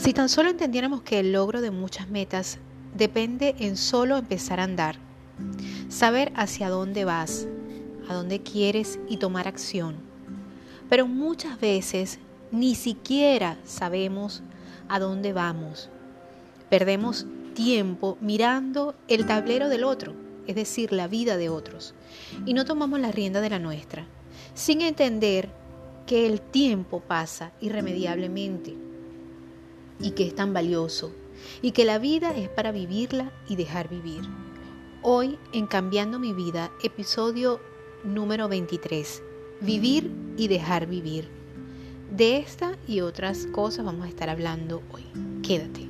Si tan solo entendiéramos que el logro de muchas metas depende en solo empezar a andar, saber hacia dónde vas, a dónde quieres y tomar acción. Pero muchas veces ni siquiera sabemos a dónde vamos. Perdemos tiempo mirando el tablero del otro, es decir, la vida de otros, y no tomamos la rienda de la nuestra, sin entender que el tiempo pasa irremediablemente y que es tan valioso y que la vida es para vivirla y dejar vivir. Hoy en Cambiando mi vida, episodio número 23, Vivir y dejar vivir. De esta y otras cosas vamos a estar hablando hoy. Quédate.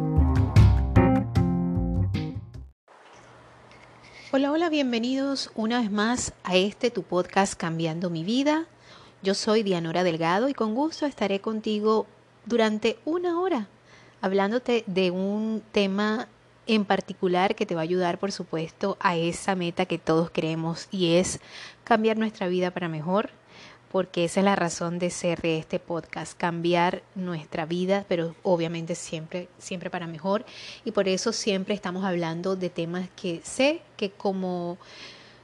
Hola, hola, bienvenidos una vez más a este tu podcast Cambiando mi vida. Yo soy Dianora Delgado y con gusto estaré contigo durante una hora hablándote de un tema en particular que te va a ayudar, por supuesto, a esa meta que todos queremos y es cambiar nuestra vida para mejor, porque esa es la razón de ser de este podcast, cambiar nuestra vida, pero obviamente siempre, siempre para mejor. Y por eso siempre estamos hablando de temas que sé que como,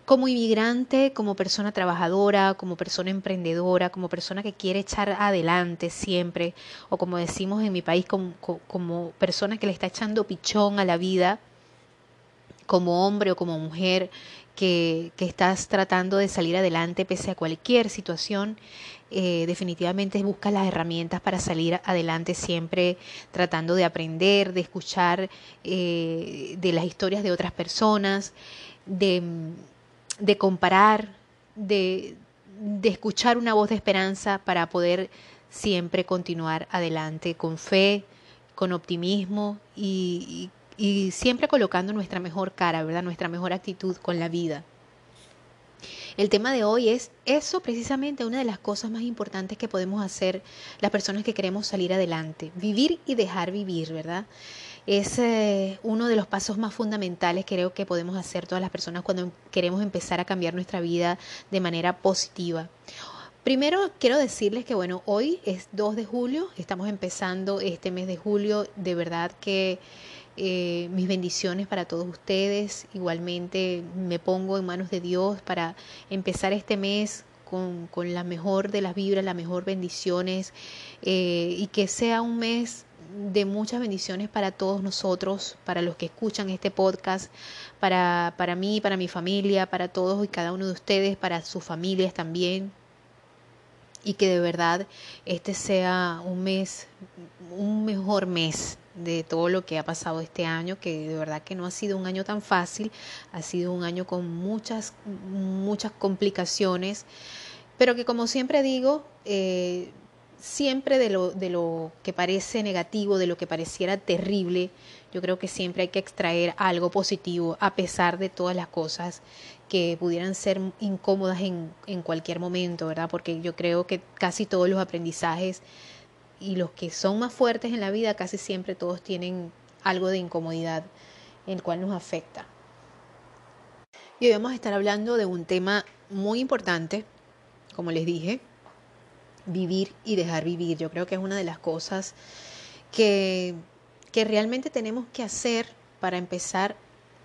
como inmigrante, como persona trabajadora, como persona emprendedora, como persona que quiere echar adelante siempre, o como decimos en mi país, como, como persona que le está echando pichón a la vida, como hombre o como mujer que, estás tratando de salir adelante pese a cualquier situación, eh, definitivamente busca las herramientas para salir adelante siempre tratando de aprender, de escuchar eh, de las historias de otras personas, de, de comparar, de, de escuchar una voz de esperanza para poder siempre continuar adelante con fe, con optimismo y, y siempre colocando nuestra mejor cara, ¿verdad? Nuestra mejor actitud con la vida. El tema de hoy es eso precisamente una de las cosas más importantes que podemos hacer las personas que queremos salir adelante, vivir y dejar vivir, ¿verdad? Es eh, uno de los pasos más fundamentales creo que podemos hacer todas las personas cuando queremos empezar a cambiar nuestra vida de manera positiva. Primero quiero decirles que bueno, hoy es 2 de julio, estamos empezando este mes de julio, de verdad que eh, mis bendiciones para todos ustedes. Igualmente me pongo en manos de Dios para empezar este mes con, la mejor de las vibras, las mejor bendiciones eh, y que sea un mes de muchas bendiciones para todos nosotros, para los que escuchan este podcast, para, para mí, para mi familia, para todos y cada uno de ustedes, para sus familias también. Y que de verdad este sea un mes, un mejor mes de todo lo que ha pasado este año, que de verdad que no ha sido un año tan fácil, ha sido un año con muchas, muchas complicaciones, pero que como siempre digo, eh, siempre de lo, de lo que parece negativo, de lo que pareciera terrible, yo creo que siempre hay que extraer algo positivo a pesar de todas las cosas que pudieran ser incómodas en, en cualquier momento, ¿verdad? Porque yo creo que casi todos los aprendizajes y los que son más fuertes en la vida casi siempre todos tienen algo de incomodidad el cual nos afecta. Y hoy vamos a estar hablando de un tema muy importante, como les dije, vivir y dejar vivir. Yo creo que es una de las cosas que, que realmente tenemos que hacer para empezar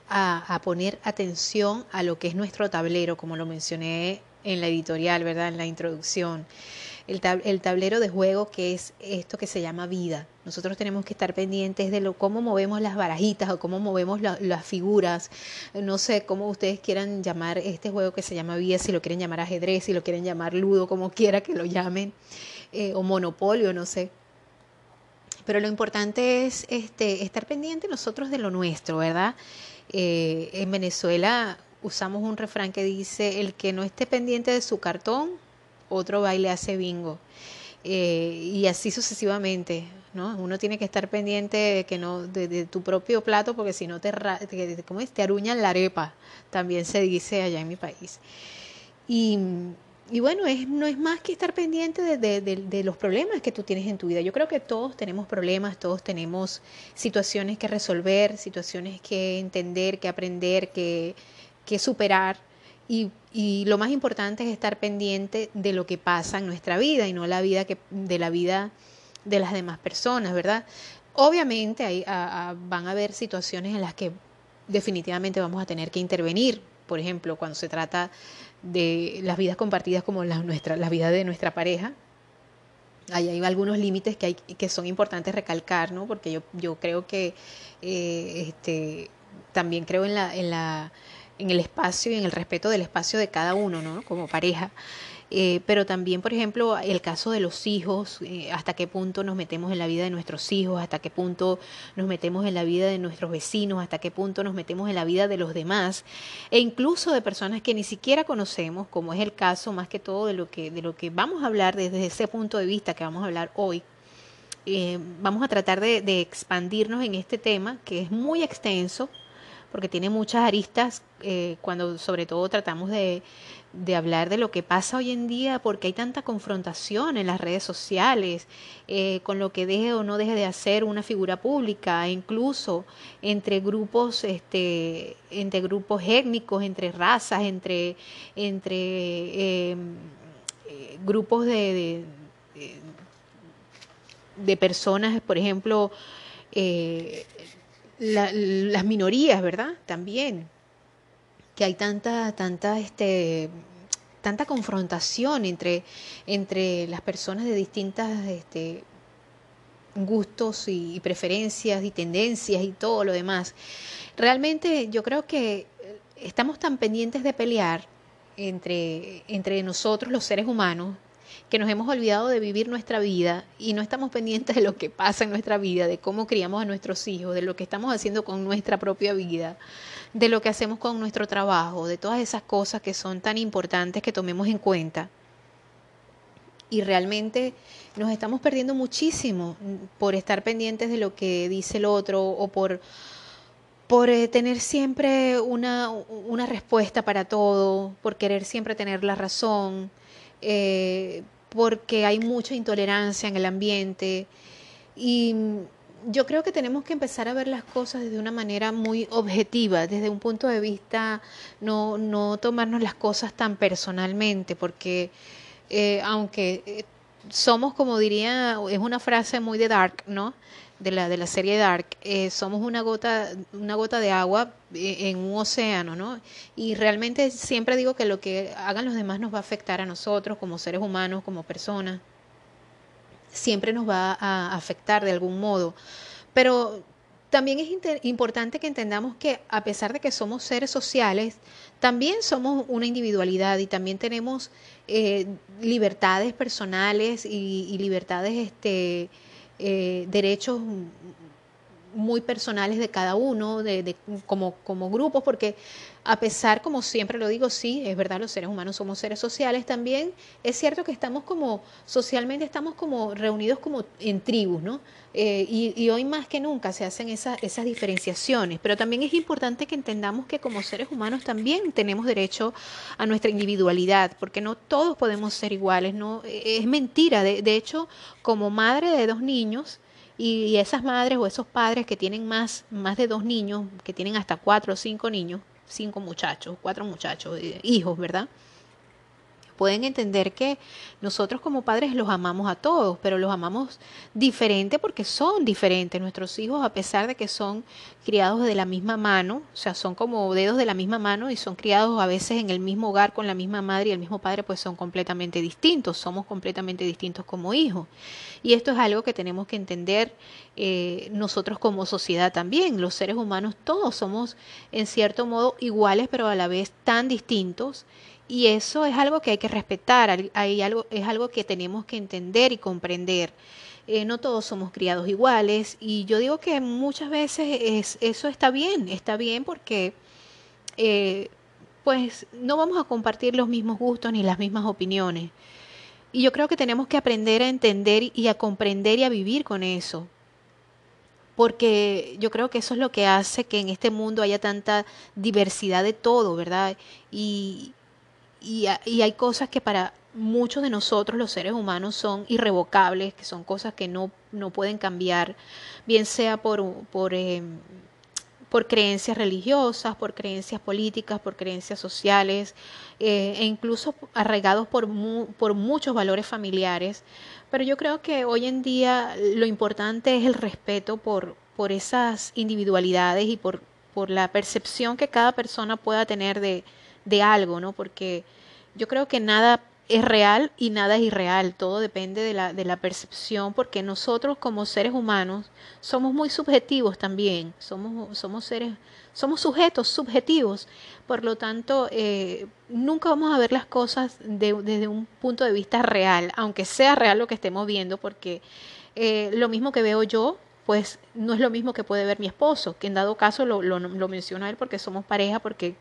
a, a, poner atención a lo que es nuestro tablero, como lo mencioné en la editorial, ¿verdad? En la introducción el, tablero de juego que es esto que se llama vida. Nosotros tenemos que estar pendientes de lo, cómo movemos las barajitas o cómo movemos las figuras. No sé cómo ustedes quieran llamar este juego que se llama vida, si lo quieren llamar ajedrez, si lo quieren llamar ludo, como quiera que lo llamen, eh, o monopolio, no sé. Pero lo importante es este, estar pendiente nosotros de lo nuestro, ¿verdad? Eh, en Venezuela usamos un refrán que dice, el que no esté pendiente de su cartón, otro baile hace bingo. eh, y así sucesivamente. ¿no? Uno tiene que estar pendiente de, que no, de, tu propio plato porque si no te, te, ¿cómo es? te aruñan la arepa, también se dice allá en mi país. Y, y bueno, es, no es más que estar pendiente de, de, los problemas que tú tienes en tu vida. Yo creo que todos tenemos problemas, todos tenemos situaciones que resolver, situaciones que entender, que aprender, que, que superar. Y, y, lo más importante es estar pendiente de lo que pasa en nuestra vida y no la vida que, de la vida de las demás personas, ¿verdad? Obviamente hay, van a haber situaciones en las que definitivamente vamos a tener que intervenir, por ejemplo, cuando se trata de las vidas compartidas como la, nuestra, la vida de nuestra pareja. Ahí hay algunos límites que, hay, que son importantes recalcar, ¿no? Porque yo, yo creo que eh, este, también creo en, la, en, la, en el espacio y en el respeto del espacio de cada uno, ¿no? Como pareja. Eh, pero también, por ejemplo, el caso de los hijos, eh, hasta qué punto nos metemos en la vida de nuestros hijos, hasta qué punto nos metemos en la vida de nuestros vecinos, hasta qué punto nos metemos en la vida de los demás, e incluso de personas que ni siquiera conocemos, como es el caso más que todo de lo que, de lo que vamos a hablar desde ese punto de vista que vamos a hablar hoy. Eh, vamos a tratar de, de expandirnos en este tema que es muy extenso, porque tiene muchas aristas cuando sobre todo tratamos de, de hablar de lo que pasa hoy en día porque hay tanta confrontación en las redes sociales eh, con lo que deje o no deje de hacer una figura pública, incluso entre grupos, este, entre grupos étnicos, entre razas, entre, entre em, eh, grupos de, de, personas, por ejemplo, eh, las minorías, ¿verdad? También que hay tanta, tanta, este, tanta confrontación entre, entre las personas de distintas este, gustos y, preferencias y tendencias y todo lo demás. Realmente yo creo que estamos tan pendientes de pelear entre, entre nosotros los seres humanos que nos hemos olvidado de vivir nuestra vida y no estamos pendientes de lo que pasa en nuestra vida, de cómo criamos a nuestros hijos, de lo que estamos haciendo con nuestra propia vida, de lo que hacemos con nuestro trabajo, de todas esas cosas que son tan importantes que tomemos en cuenta. Y realmente nos estamos perdiendo muchísimo por estar pendientes de lo que dice el otro o por por eh, tener siempre una, una, respuesta para todo, por querer siempre tener la razón, eh, porque hay mucha intolerancia en el ambiente y yo creo que tenemos que empezar a ver las cosas desde una manera muy objetiva, desde un punto de vista no, no tomarnos las cosas tan personalmente, porque eh, aunque eh, somos, como diría, es una frase muy de Dark, ¿no? De la, de la serie Dark, eh, somos una gota, una gota de agua en un océano, ¿no? Y realmente siempre digo que lo que hagan los demás nos va a afectar a nosotros como seres humanos, como personas siempre nos va a afectar de algún modo. Pero también es importante que entendamos que a pesar de que somos seres sociales, también somos una individualidad y también tenemos eh, libertades personales y, libertades, este, eh, derechos muy personales de cada uno, de, como, como grupos, porque a pesar, como siempre lo digo, sí, es verdad, los seres humanos somos seres sociales, también es cierto que estamos como, socialmente estamos como reunidos como en tribus, ¿no? Eh, y, hoy más que nunca se hacen esas, diferenciaciones, pero también es importante que entendamos que como seres humanos también tenemos derecho a nuestra individualidad, porque no todos podemos ser iguales, ¿no? Es mentira, de, de hecho, como madre de dos niños, y esas madres o esos padres que tienen más, más de dos niños, que tienen hasta cuatro o cinco niños, cinco muchachos, cuatro muchachos, eh, hijos, ¿verdad? Pueden entender que nosotros como padres los amamos a todos, pero los amamos diferente porque son diferentes. Nuestros hijos, a pesar de que son criados de la misma mano, o sea, son como dedos de la misma mano y son criados a veces en el mismo hogar con la misma madre y el mismo padre, pues son completamente distintos, somos completamente distintos como hijos. Y esto es algo que tenemos que entender eh, nosotros como sociedad también. Los seres humanos todos somos en cierto modo iguales, pero a la vez tan distintos y eso es algo que hay que respetar, hay algo, es algo que tenemos que entender y comprender. Eh, no todos somos criados iguales y yo digo que muchas veces es, eso está bien, está bien porque eh, pues no vamos a compartir los mismos gustos ni las mismas opiniones. y yo creo que tenemos que aprender a entender y a comprender y a vivir con eso. Porque yo creo que eso es lo que hace que en este mundo haya tanta diversidad de todo, ¿verdad? Y, y, hay cosas que para muchos de nosotros los seres humanos son irrevocables, que son cosas que no, no pueden cambiar, bien sea por, por em, por creencias religiosas, por creencias políticas, por creencias sociales eh, e incluso arraigados por, por muchos valores familiares. Pero yo creo que hoy en día lo importante es el respeto por, por esas individualidades y por, por la percepción que cada persona pueda tener de, de algo, ¿no? Porque yo creo que nada es real y nada es irreal, todo depende de la, de la percepción, porque nosotros como seres humanos somos muy subjetivos también, somos, somos seres, somos sujetos subjetivos, por lo tanto, eh, nunca vamos a ver las cosas desde un punto de vista real, aunque sea real lo que estemos viendo, porque eh, lo mismo que veo yo, pues no es lo mismo que puede ver mi esposo, que en dado caso lo, lo, lo menciona él porque somos pareja, porque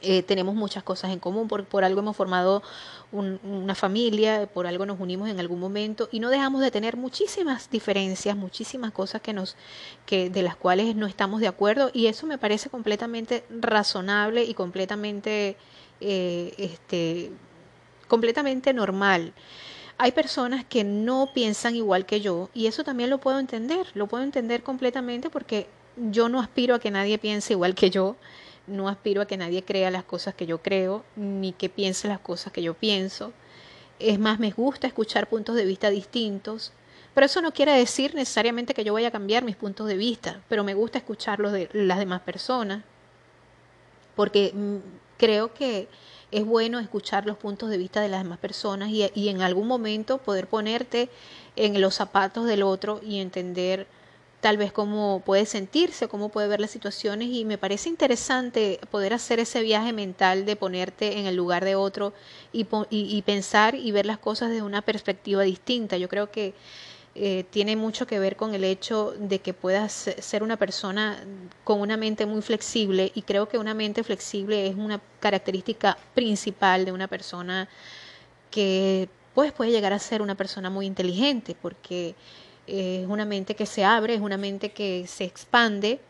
eh, tenemos muchas cosas en común, por, por algo hemos formado una familia, por algo nos unimos en algún momento y no dejamos de tener muchísimas diferencias, muchísimas cosas que nos, que, de las cuales no estamos de acuerdo y eso me parece completamente razonable y completamente, eh, este, completamente normal. Hay personas que no piensan igual que yo y eso también lo puedo entender, lo puedo entender completamente porque yo no aspiro a que nadie piense igual que yo no aspiro a que nadie crea las cosas que yo creo, ni que piense las cosas que yo pienso. Es más, me gusta escuchar puntos de vista distintos, pero eso no quiere decir necesariamente que yo vaya a cambiar mis puntos de vista, pero me gusta escuchar los de las demás personas, porque mm, creo que es bueno escuchar los puntos de vista de las demás personas y, y en algún momento poder ponerte en los zapatos del otro y entender tal vez cómo puede sentirse, cómo puede ver las situaciones y me parece interesante poder hacer ese viaje mental de ponerte en el lugar de otro y, y, pensar y ver las cosas desde una perspectiva distinta. Yo creo que eh, tiene mucho que ver con el hecho de que puedas ser una persona con una mente muy flexible y creo que una mente flexible es una característica principal de una persona que pues puede llegar a ser una persona muy inteligente porque es una mente que se abre, es una mente que se expande.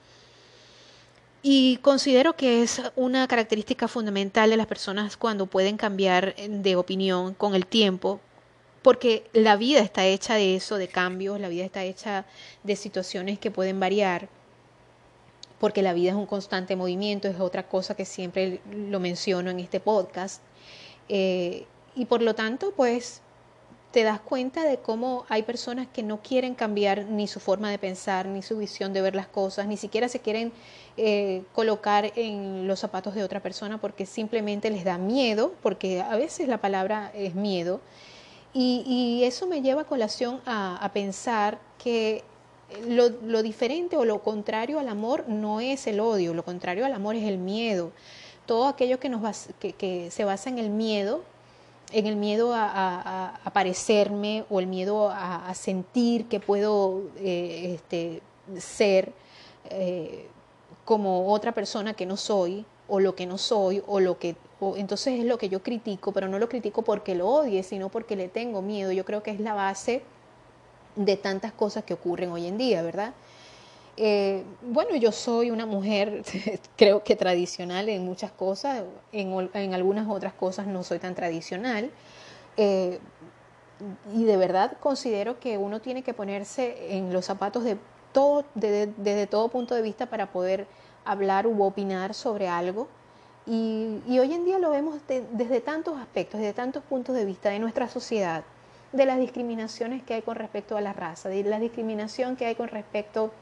Y considero que es una característica fundamental de las personas cuando pueden cambiar de opinión con el tiempo, porque la vida está hecha de eso, de cambios, la vida está hecha de situaciones que pueden variar, porque la vida es un constante movimiento, es otra cosa que siempre lo menciono en este podcast. Eh, y por lo tanto, pues te das cuenta de cómo hay personas que no quieren cambiar ni su forma de pensar, ni su visión de ver las cosas, ni siquiera se quieren eh, colocar en los zapatos de otra persona porque simplemente les da miedo, porque a veces la palabra es miedo. Y, eso me lleva a colación a, pensar que lo, diferente o lo contrario al amor no es el odio, lo contrario al amor es el miedo. Todo aquello que, nos que se basa en el miedo en el miedo a, parecerme o el miedo a, sentir que puedo eh, este, ser eh, como otra persona que no soy o lo que no soy o lo que entonces es lo que yo critico pero no lo critico porque lo odie sino porque le tengo miedo. Yo creo que es la base de tantas cosas que ocurren hoy en día verdad eh, bueno, yo soy una mujer, creo que tradicional en muchas cosas, en, algunas otras cosas no soy tan tradicional. Eh, y de verdad considero que uno tiene que ponerse en los zapatos de todo, desde todo punto de vista para poder hablar u opinar sobre algo. Y, hoy en día lo vemos desde tantos aspectos, desde tantos puntos de vista de nuestra sociedad, de las discriminaciones que hay con respecto a la raza, de la discriminación que hay con respecto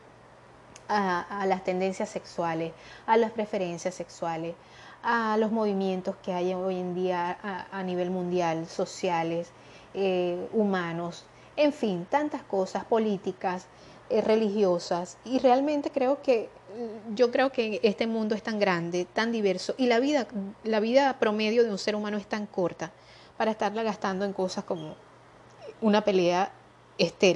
las tendencias sexuales, a las preferencias sexuales, a los movimientos que hay hoy en día a, nivel mundial, sociales, eh, humanos, en fin, tantas cosas políticas, eh, religiosas. Y realmente creo que yo creo que este mundo es tan grande, tan diverso, y la vida, la vida promedio de un ser humano es tan corta para estarla gastando en cosas como una pelea estéril.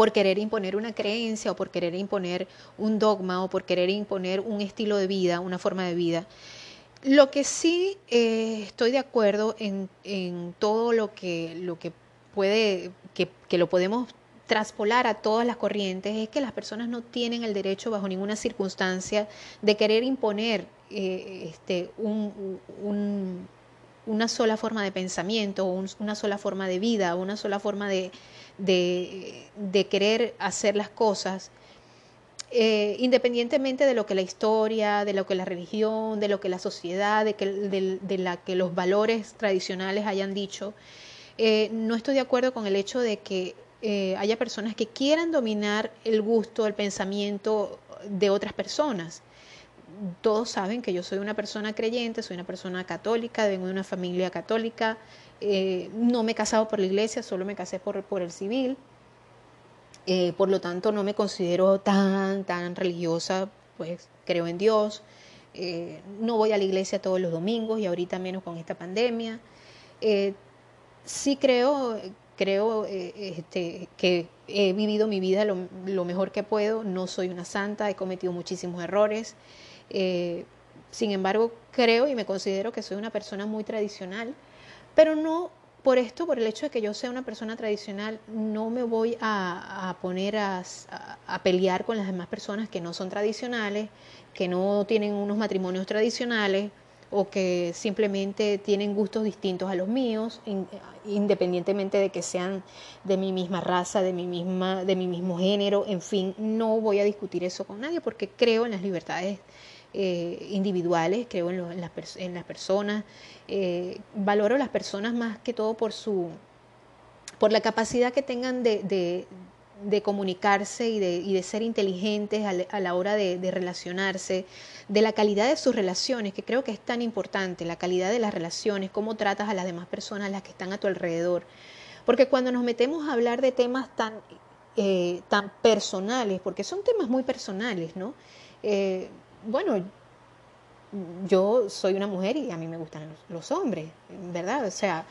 Por querer imponer una creencia o por querer imponer un dogma o por querer imponer un estilo de vida, una forma de vida. Lo que sí eh, estoy de acuerdo en, todo lo que, lo que puede, que, lo podemos traspolar a todas las corrientes, es que las personas no tienen el derecho bajo ninguna circunstancia de querer imponer eh, este, una sola forma de pensamiento, una sola forma de vida, una sola forma de, de querer hacer las cosas eh, independientemente de lo que la historia, de lo que la religión, de lo que la sociedad, de, que, de, la que los valores tradicionales hayan dicho, eh, no estoy de acuerdo con el hecho de que eh, haya personas que quieran dominar el gusto, el pensamiento de otras personas. Todos saben que yo soy una persona creyente, soy una persona católica, vengo de una familia católica, no me he casado por la iglesia, solo me casé por, por el civil. Eh, por lo tanto, no me considero tan, tan religiosa, pues creo en Dios. Eh, no voy a la iglesia todos los domingos y ahorita menos con esta pandemia. Eh, sí creo, creo este, que he vivido mi vida lo, mejor que puedo. No soy una santa, he cometido muchísimos errores. sin embargo, creo y me considero que soy una persona muy tradicional, pero no por esto, por el hecho de que yo sea una persona tradicional, no me voy a, poner a, pelear con las demás personas que no son tradicionales, que no tienen unos matrimonios tradicionales o que simplemente tienen gustos distintos a los míos, independientemente de que sean de mi misma raza, de mi, misma, de mi mismo género, en fin, no voy a discutir eso con nadie porque creo en las libertades eh, individuales, creo en, las, en las, personas, eh, valoro a las personas más que todo por su por la capacidad que tengan de, comunicarse y de, ser inteligentes a, la hora de, relacionarse, de la calidad de sus relaciones, que creo que es tan importante, la calidad de las relaciones, cómo tratas a las demás personas, las que están a tu alrededor. Porque cuando nos metemos a hablar de temas tan, eh, tan personales, porque son temas muy personales, ¿no? Bueno, yo soy una mujer y a mí me gustan los, hombres, ¿verdad? O sea,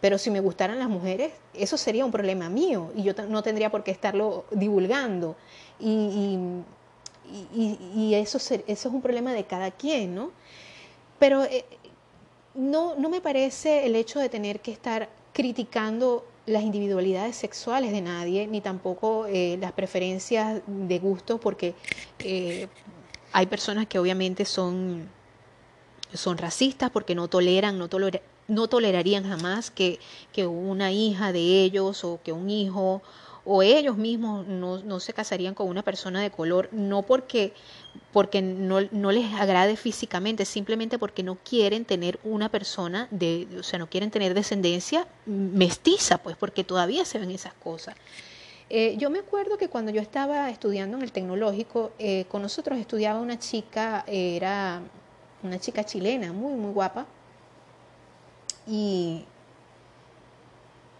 pero si me gustaran las mujeres, eso sería un problema mío y yo no tendría por qué estarlo divulgando. Y, y, eso, eso es un problema de cada quien, ¿no? Pero eh, no, no me parece el hecho de tener que estar criticando las individualidades sexuales de nadie, ni tampoco eh, las preferencias de gusto, porque eh, hay personas que obviamente son, son racistas porque no toleran, no, no tolerarían jamás que, que, una hija de ellos o que un hijo o ellos mismos no, no se casarían con una persona de color, no porque, porque no, no, les agrade físicamente, simplemente porque no quieren tener una persona de, o sea, no quieren tener descendencia mestiza, pues, porque todavía se ven esas cosas. Eh, yo me acuerdo que cuando yo estaba estudiando en el tecnológico, eh, con nosotros estudiaba una chica, era una chica chilena, muy, muy guapa. Y,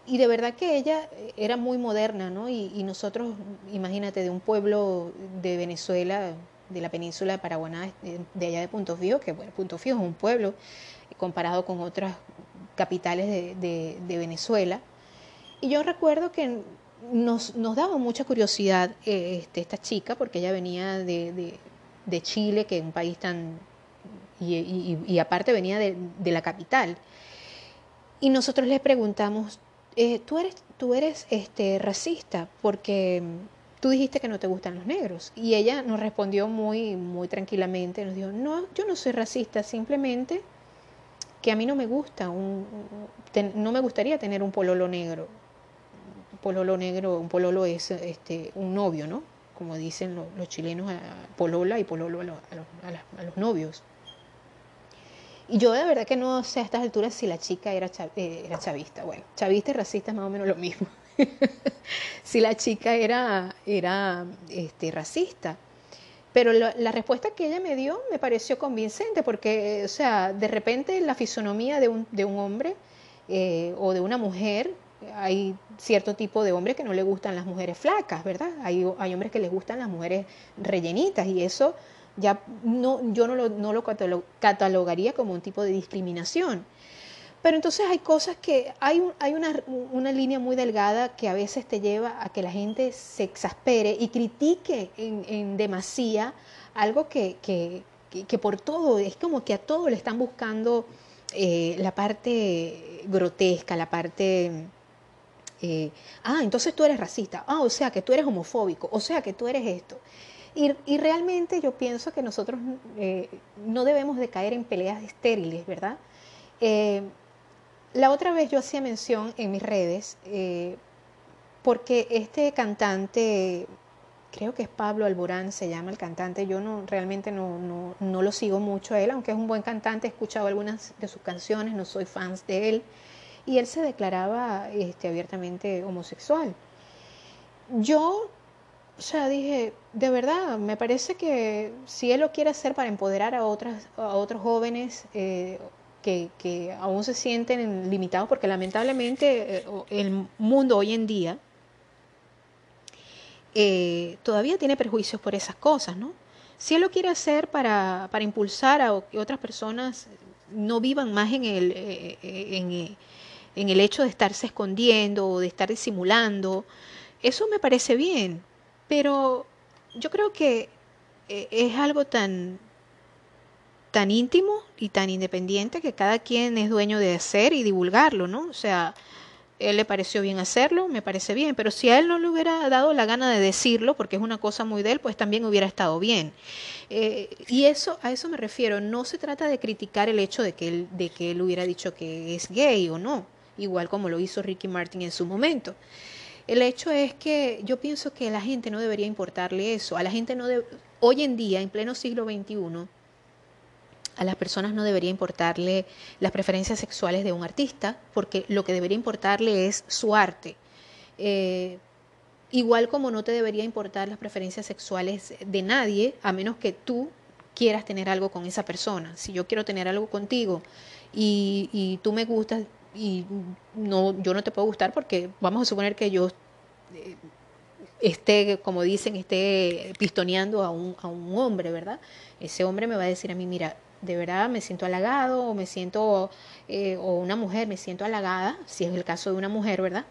y de verdad que ella era muy moderna, ¿no? Y, nosotros, imagínate, de un pueblo de Venezuela, de la península de Paraguaná, de allá de Punto Fijo, que bueno, Punto Fijo es un pueblo comparado con otras capitales de, de Venezuela. Y yo recuerdo que nos, nos daba mucha curiosidad eh, este, esta chica, porque ella venía de, Chile, que es un país tan... y, aparte venía de, la capital. Y nosotros le preguntamos, eh, ¿tú eres, tú eres este, racista? Porque tú dijiste que no te gustan los negros. Y ella nos respondió muy, muy tranquilamente, nos dijo, no, yo no soy racista, simplemente que a mí no me gusta, un, no me gustaría tener un pololo negro pololo negro, un pololo es este, un novio, ¿no? Como dicen los, chilenos, polola y pololo a, los novios. Y yo de verdad que no sé a estas alturas si la chica era, eh, era chavista. Bueno, chavista y racista es más o menos lo mismo. si la chica era, era este, racista. Pero la, respuesta que ella me dio me pareció convincente porque, o sea, de repente la fisonomía de un, de un hombre eh, o de una mujer, hay cierto tipo de hombres que no le gustan las mujeres flacas, ¿verdad? Hay, hay hombres que les gustan las mujeres rellenitas y eso ya no, yo no lo, no lo catalogaría como un tipo de discriminación. Pero entonces hay cosas que, hay, hay una, una, línea muy delgada que a veces te lleva a que la gente se exaspere y critique en, en demasía algo que, que, que, por todo, es como que a todo le están buscando eh, la parte grotesca, la parte... Eh, ah, entonces tú eres racista, ah, o sea que tú eres homofóbico, o sea que tú eres esto. Y, realmente yo pienso que nosotros eh, no debemos de caer en peleas estériles, ¿verdad? La otra vez yo hacía mención en mis redes, eh, porque este cantante, creo que es Pablo Alborán, se llama el cantante, yo no realmente no, no, no lo sigo mucho a él, aunque es un buen cantante, he escuchado algunas de sus canciones, no soy fans de él, y él se declaraba este, abiertamente homosexual. Yo, o sea, dije, de verdad, me parece que si él lo quiere hacer para empoderar a, otras, a otros jóvenes, eh, que, aún se sienten limitados porque lamentablemente eh, el mundo hoy en día eh, todavía tiene prejuicios por esas cosas, ¿no? Si él lo quiere hacer para, para impulsar a que otras personas no vivan más en el, en, en el hecho de estarse escondiendo o de estar disimulando, eso me parece bien, pero yo creo que es algo tan, tan íntimo y tan independiente que cada quien es dueño de hacer y divulgarlo, ¿no? O sea, él le pareció bien hacerlo, me parece bien, pero si a él no le hubiera dado la gana de decirlo, porque es una cosa muy de él, pues también hubiera estado bien. Eh, y eso, a eso me refiero, no se trata de criticar el hecho de que, él, de que él hubiera dicho que es gay o no, igual como lo hizo Ricky Martin en su momento. El hecho es que yo pienso que a la gente no debería importarle eso, a la gente no debe, hoy en día, en pleno siglo XXI, a las personas no debería importarle las preferencias sexuales de un artista, porque lo que debería importarle es su arte. Eh, igual como no te debería importar las preferencias sexuales de nadie, a menos que tú quieras tener algo con esa persona. Si yo quiero tener algo contigo y, tú me gustas y no, yo no te puedo gustar porque vamos a suponer que yo eh, esté, como dicen, esté pistoneando a un, a un hombre, ¿verdad? Ese hombre me va a decir a mí, mira, de verdad me siento halagado o me siento, eh, o una mujer me siento halagada, si es el caso de una mujer, ¿verdad?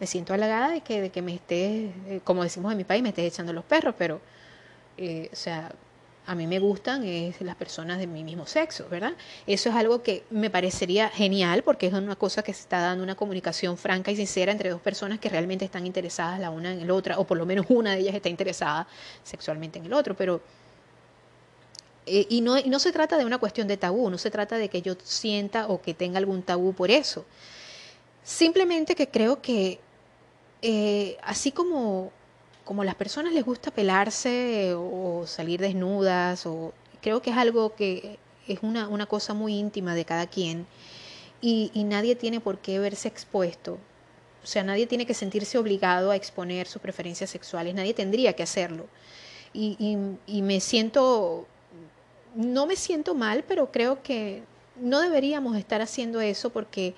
Me siento halagada de que, de que me esté, eh, como decimos en mi país, me estés echando los perros, pero, eh, o sea, a mí me gustan es las personas de mi mismo sexo, ¿verdad? Eso es algo que me parecería genial porque es una cosa que se está dando una comunicación franca y sincera entre dos personas que realmente están interesadas la una en la otra, o por lo menos una de ellas está interesada sexualmente en el otro, pero eh, y, no, no se trata de una cuestión de tabú, no se trata de que yo sienta o que tenga algún tabú por eso. Simplemente que creo que eh, así como, como las personas les gusta pelarse o salir desnudas, o, creo que es algo que es una, una cosa muy íntima de cada quien y, nadie tiene por qué verse expuesto. O sea, nadie tiene que sentirse obligado a exponer sus preferencias sexuales, nadie tendría que hacerlo. Y, y me siento no me siento mal, pero creo que no deberíamos estar haciendo eso porque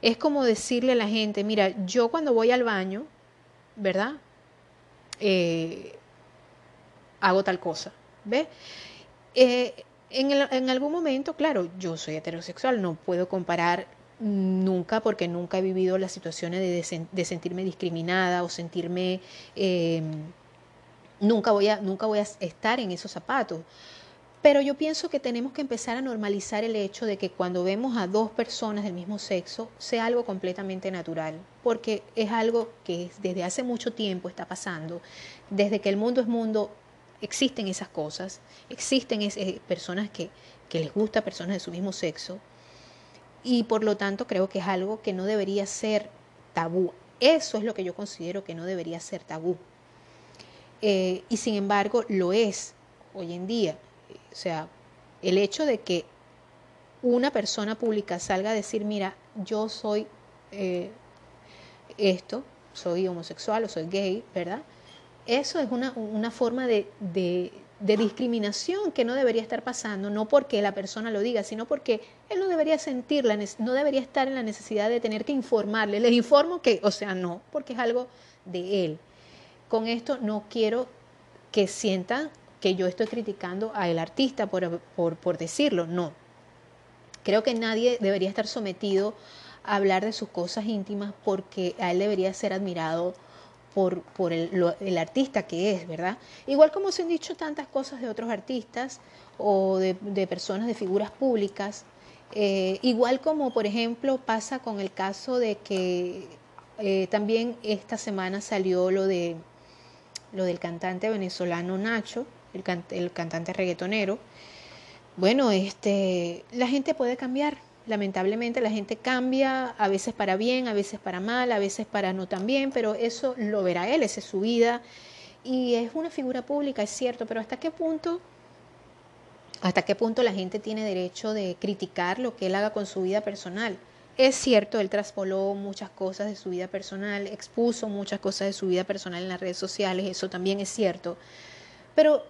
es como decirle a la gente, mira, yo cuando voy al baño, ¿verdad? Eh, hago tal cosa, ¿ves? Eh, en, algún momento, claro, yo soy heterosexual, no puedo comparar nunca porque nunca he vivido las situaciones de, sentirme discriminada o sentirme... Eh, nunca, voy a, nunca voy a estar en esos zapatos. Pero yo pienso que tenemos que empezar a normalizar el hecho de que cuando vemos a dos personas del mismo sexo sea algo completamente natural, porque es algo que desde hace mucho tiempo está pasando. Desde que el mundo es mundo existen esas cosas, existen eh, personas que, que les gusta personas de su mismo sexo y por lo tanto creo que es algo que no debería ser tabú. Eso es lo que yo considero que no debería ser tabú. Eh, y sin embargo lo es hoy en día. O sea, el hecho de que una persona pública salga a decir, mira, yo soy eh, esto, soy homosexual o soy gay, ¿verdad? Eso es una, una forma de, de, de discriminación que no debería estar pasando, no porque la persona lo diga, sino porque él no debería sentirla, no debería estar en la necesidad de tener que informarle. Les informo que, o sea, no, porque es algo de él. Con esto no quiero que sientan que yo estoy criticando al artista por, por, decirlo, no. Creo que nadie debería estar sometido a hablar de sus cosas íntimas porque a él debería ser admirado por, por el, artista que es, ¿verdad? Igual como se han dicho tantas cosas de otros artistas o de, personas, de figuras públicas, eh, igual como por ejemplo pasa con el caso de que eh, también esta semana salió lo de lo del cantante venezolano Nacho, el, cantante reggaetonero. Bueno, este, la gente puede cambiar, Lamentablemente la gente cambia, a veces para bien, a veces para mal, a veces para no tan bien, pero eso lo verá él, esa es su vida. Y es una figura pública, es cierto, pero ¿hasta qué punto? ¿Hasta qué punto la gente tiene derecho de criticar lo que él haga con su vida personal? Es cierto, él traspoló muchas cosas de su vida personal, expuso muchas cosas de su vida personal en las redes sociales, eso también es cierto. Pero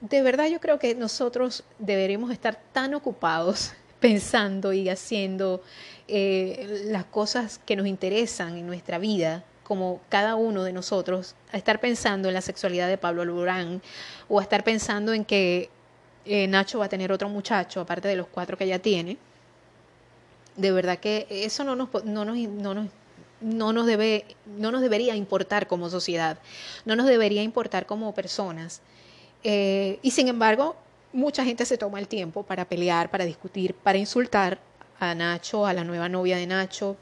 de verdad yo creo que nosotros deberíamos estar tan ocupados pensando y haciendo eh, las cosas que nos interesan en nuestra vida, como cada uno de nosotros, a estar pensando en la sexualidad de Pablo Alborán o a estar pensando en que eh, Nacho va a tener otro muchacho, aparte de los cuatro que ya tiene. De verdad que eso no nos, no nos, no nos, no nos, debe, no nos debería importar como sociedad, no nos debería importar como personas. Eh, y sin embargo, mucha gente se toma el tiempo para pelear, para discutir, para insultar a Nacho, a la nueva novia de Nacho,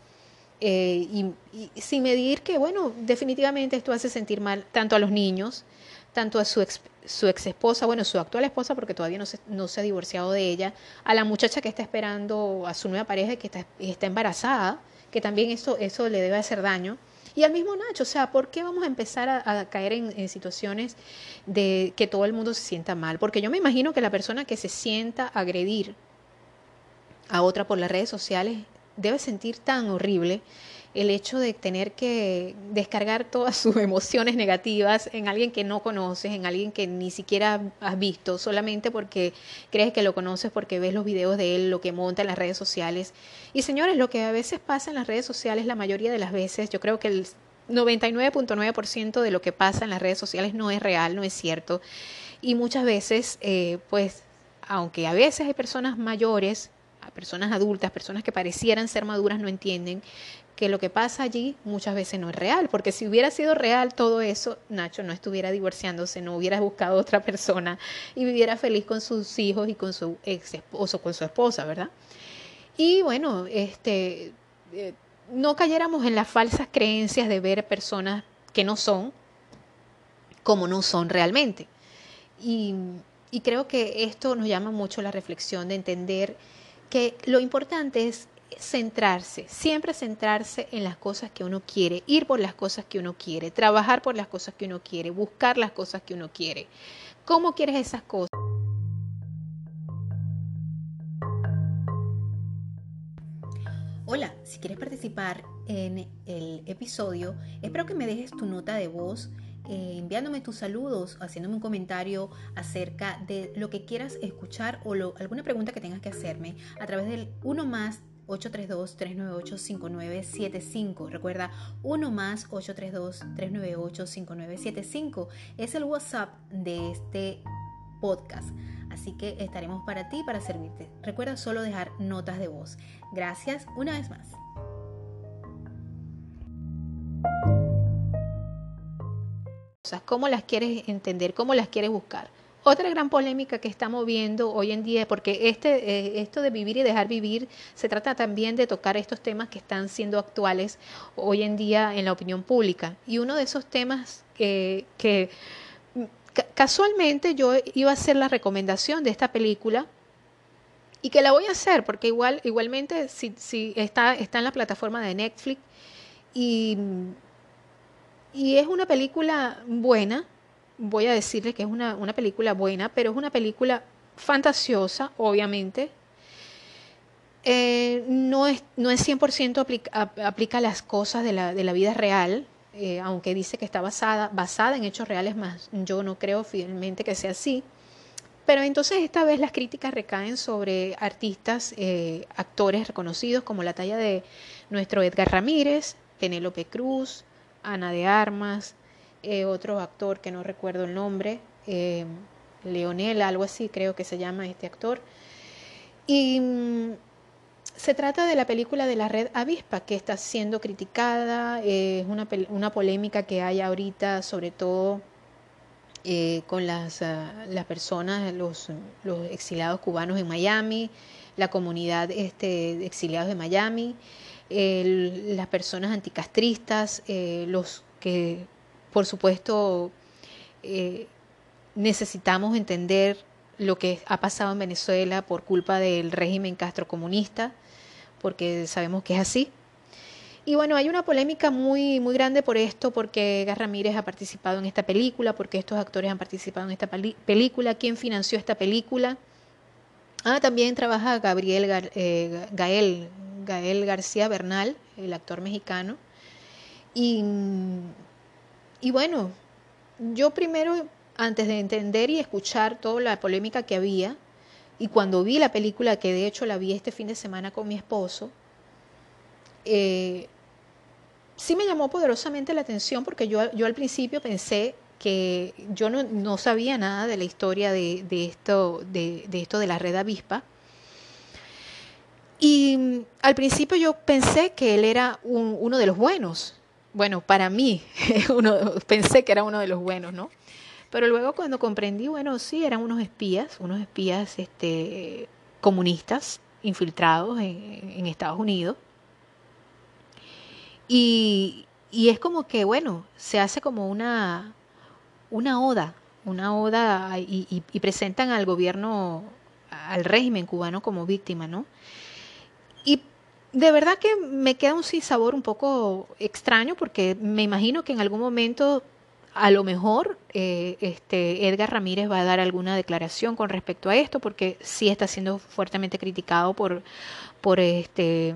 eh, y, sin medir que, bueno, definitivamente esto hace sentir mal tanto a los niños, tanto a su ex, su ex esposa, bueno, su actual esposa, porque todavía no se, no se ha divorciado de ella, a la muchacha que está esperando a su nueva pareja que está, está embarazada, que también eso, eso le debe hacer daño. Y al mismo Nacho, o sea, ¿por qué vamos a empezar a, caer en, situaciones de que todo el mundo se sienta mal? Porque yo me imagino que la persona que se sienta agredir a otra por las redes sociales debe sentir tan horrible el hecho de tener que descargar todas sus emociones negativas en alguien que no conoces, en alguien que ni siquiera has visto, solamente porque crees que lo conoces, porque ves los videos de él, lo que monta en las redes sociales. Y señores, lo que a veces pasa en las redes sociales, la mayoría de las veces, yo creo que el 99.9% de lo que pasa en las redes sociales no es real, no es cierto. Y muchas veces, eh, pues, aunque a veces hay personas mayores, personas adultas, personas que parecieran ser maduras, no entienden que lo que pasa allí muchas veces no es real, porque si hubiera sido real todo eso, Nacho no estuviera divorciándose, no hubiera buscado otra persona y viviera feliz con sus hijos y con su ex esposo, con su esposa, ¿verdad? Y bueno, este, eh, no cayéramos en las falsas creencias de ver personas que no son como no son realmente. Y, y creo que esto nos llama mucho la reflexión de entender que lo importante es centrarse, siempre centrarse en las cosas que uno quiere, ir por las cosas que uno quiere, trabajar por las cosas que uno quiere, buscar las cosas que uno quiere. ¿Cómo quieres esas cosas? Hola, si quieres participar en el episodio, espero que me dejes tu nota de voz eh, enviándome tus saludos, haciéndome un comentario acerca de lo que quieras escuchar o alguna pregunta que tengas que hacerme a través del 1 más 832-398-5975. Recuerda, 1 más 832-398-5975 es el WhatsApp de este podcast. Así que estaremos para ti, para servirte. Recuerda solo dejar notas de voz. Gracias una vez más. ¿Cómo las quieres entender? ¿Cómo las quieres buscar? Otra gran polémica que estamos viendo hoy en día, porque este, eh, esto de vivir y dejar vivir se trata también de tocar estos temas que están siendo actuales hoy en día en la opinión pública. Y uno de esos temas que, casualmente yo iba a hacer la recomendación de esta película y que la voy a hacer porque igual igualmente si, si está, está en la plataforma de Netflix y, y es una película buena voy a decirle que es una, película buena, pero es una película fantasiosa, obviamente. Eh, no, es, no es 100% aplica, aplica las cosas de la, de la vida real, eh, aunque dice que está basada, basada en hechos reales, más yo no creo fielmente que sea así. Pero entonces esta vez las críticas recaen sobre artistas, eh, actores reconocidos como la talla de nuestro Edgar Ramírez, Penélope Cruz, Ana de Armas, eh, otro actor que no recuerdo el nombre, eh, Leonel, algo así creo que se llama este actor. Y mm, se trata de la película de la red Avispa, que está siendo criticada, es una, una polémica que hay ahorita, sobre todo eh, con las, ah, las personas, los, los, exiliados cubanos en Miami, la comunidad este, de exiliados de Miami, las personas anticastristas, eh, los que por supuesto eh, necesitamos entender lo que ha pasado en Venezuela por culpa del régimen castrocomunista, porque sabemos que es así. Y bueno, hay una polémica muy, muy grande por esto, porque Gas Ramírez ha participado en esta película, porque estos actores han participado en esta película, quién financió esta película. Ah, también trabaja Gabriel eh, Gael, Gael García Bernal, el actor mexicano. Y, y bueno, yo primero, antes de entender y escuchar toda la polémica que había, y cuando vi la película, que de hecho la vi este fin de semana con mi esposo, eh, sí me llamó poderosamente la atención porque yo, yo al principio pensé que yo no, sabía nada de la historia de, esto, de, esto de la red avispa. Y al principio yo pensé que él era uno de los buenos. Bueno, para mí, uno, pensé que era uno de los buenos, ¿no? Pero luego cuando comprendí, bueno, sí, eran unos espías, unos espías este, comunistas infiltrados en Estados Unidos y, y es como que, bueno, se hace como una, una oda, una oda y, y, presentan al gobierno, al régimen cubano como víctima, ¿no? Y de verdad que me queda un sabor un poco extraño porque me imagino que en algún momento a lo mejor eh, este Edgar Ramírez va a dar alguna declaración con respecto a esto porque sí está siendo fuertemente criticado por por este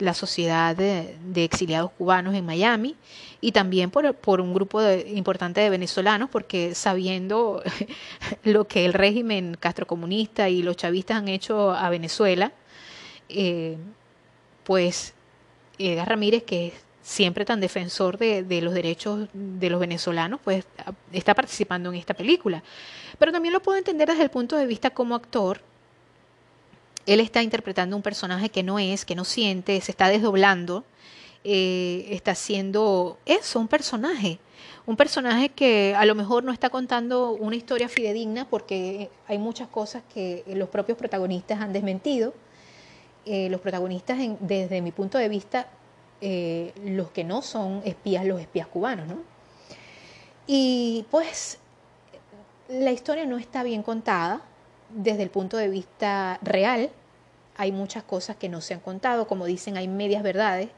la sociedad de, exiliados cubanos en Miami y también por, por un grupo importante de venezolanos, porque sabiendo lo que el régimen castrocomunista y los chavistas han hecho a Venezuela, eh, pues Edgar Ramírez, que es siempre tan defensor de, los derechos de los venezolanos, pues está participando en esta película. Pero también lo puedo entender desde el punto de vista como actor, él está interpretando un personaje que no es, que no siente, se está desdoblando, eh, está haciendo eso, un personaje. Un personaje que a lo mejor no está contando una historia fidedigna porque hay muchas cosas que los propios protagonistas han desmentido. Eh, los protagonistas, desde mi punto de vista, eh, los que no son espías, los espías cubanos, ¿no? Y pues la historia no está bien contada, desde el punto de vista real, hay muchas cosas que no se han contado, como dicen, hay medias verdades.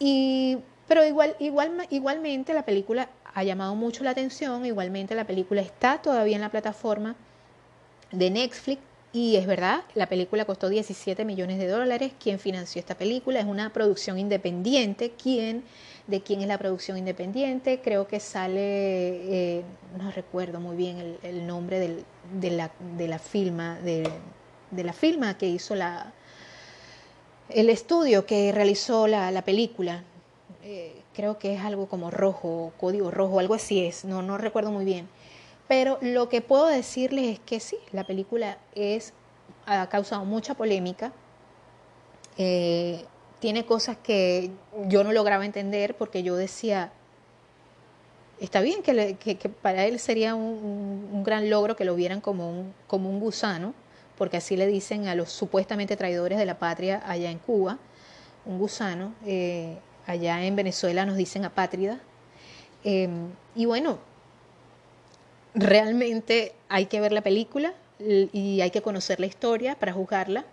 Y, pero igual, igual, igualmente la película ha llamado mucho la atención, igualmente la película está todavía en la plataforma de Netflix y es verdad, la película costó 17 millones de dólares. ¿Quién financió esta película? Es una producción independiente. ¿Quién? ¿De quién es la producción independiente? Creo que sale, eh, no recuerdo muy bien el, nombre de, la, de de, la filma que hizo la, el estudio que realizó la, película. Eh, creo que es algo como rojo, código rojo, algo así es, no, no recuerdo muy bien. Pero lo que puedo decirles es que sí, la película es, ha causado mucha polémica. Eh, tiene cosas que yo no lograba entender porque yo decía, está bien que, para él sería un, gran logro que lo vieran como un, como un gusano, porque así le dicen a los supuestamente traidores de la patria allá en Cuba, un gusano, eh, allá en Venezuela nos dicen apátrida. Eh, y bueno, realmente hay que ver la película y hay que conocer la historia para juzgarla.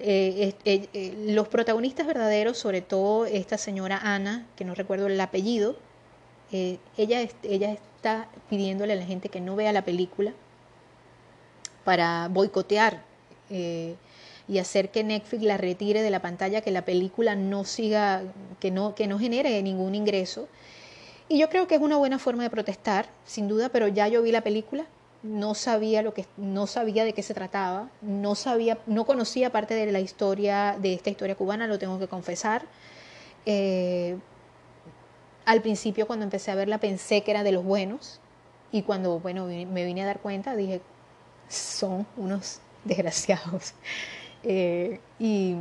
Eh, eh, los protagonistas verdaderos, sobre todo esta señora Ana, que no recuerdo el apellido, eh, ella, ella está pidiéndole a la gente que no vea la película para boicotear y hacer que Netflix la retire de la pantalla, que la película no siga, que no, que no genere ningún ingreso y yo creo que es una buena forma de protestar, sin duda, pero ya yo vi la película no sabía lo que no sabía de qué se trataba, no sabía, no conocía parte de la historia de esta historia cubana, lo tengo que confesar. Eh, al principio cuando empecé a verla pensé que era de los buenos y cuando bueno me vine a dar cuenta dije son unos desgraciados eh, y,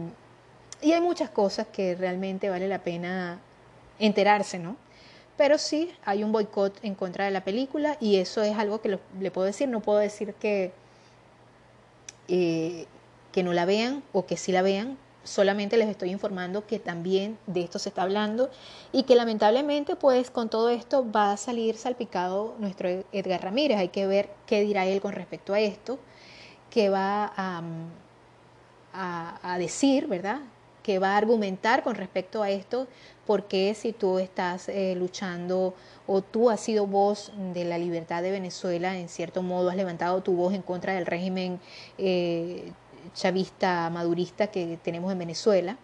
y hay muchas cosas que realmente vale la pena enterarse, ¿no? Pero sí hay un boicot en contra de la película y eso es algo que le puedo decir. No puedo decir que, eh, que no la vean o que sí la vean. Solamente les estoy informando que también de esto se está hablando y que lamentablemente pues con todo esto va a salir salpicado nuestro Edgar Ramírez. Hay que ver qué dirá él con respecto a esto, qué va a, a, a decir, ¿verdad? que va a argumentar con respecto a esto, porque si tú estás eh, luchando o tú has sido voz de la libertad de Venezuela, en cierto modo has levantado tu voz en contra del régimen eh, chavista, madurista que tenemos en Venezuela,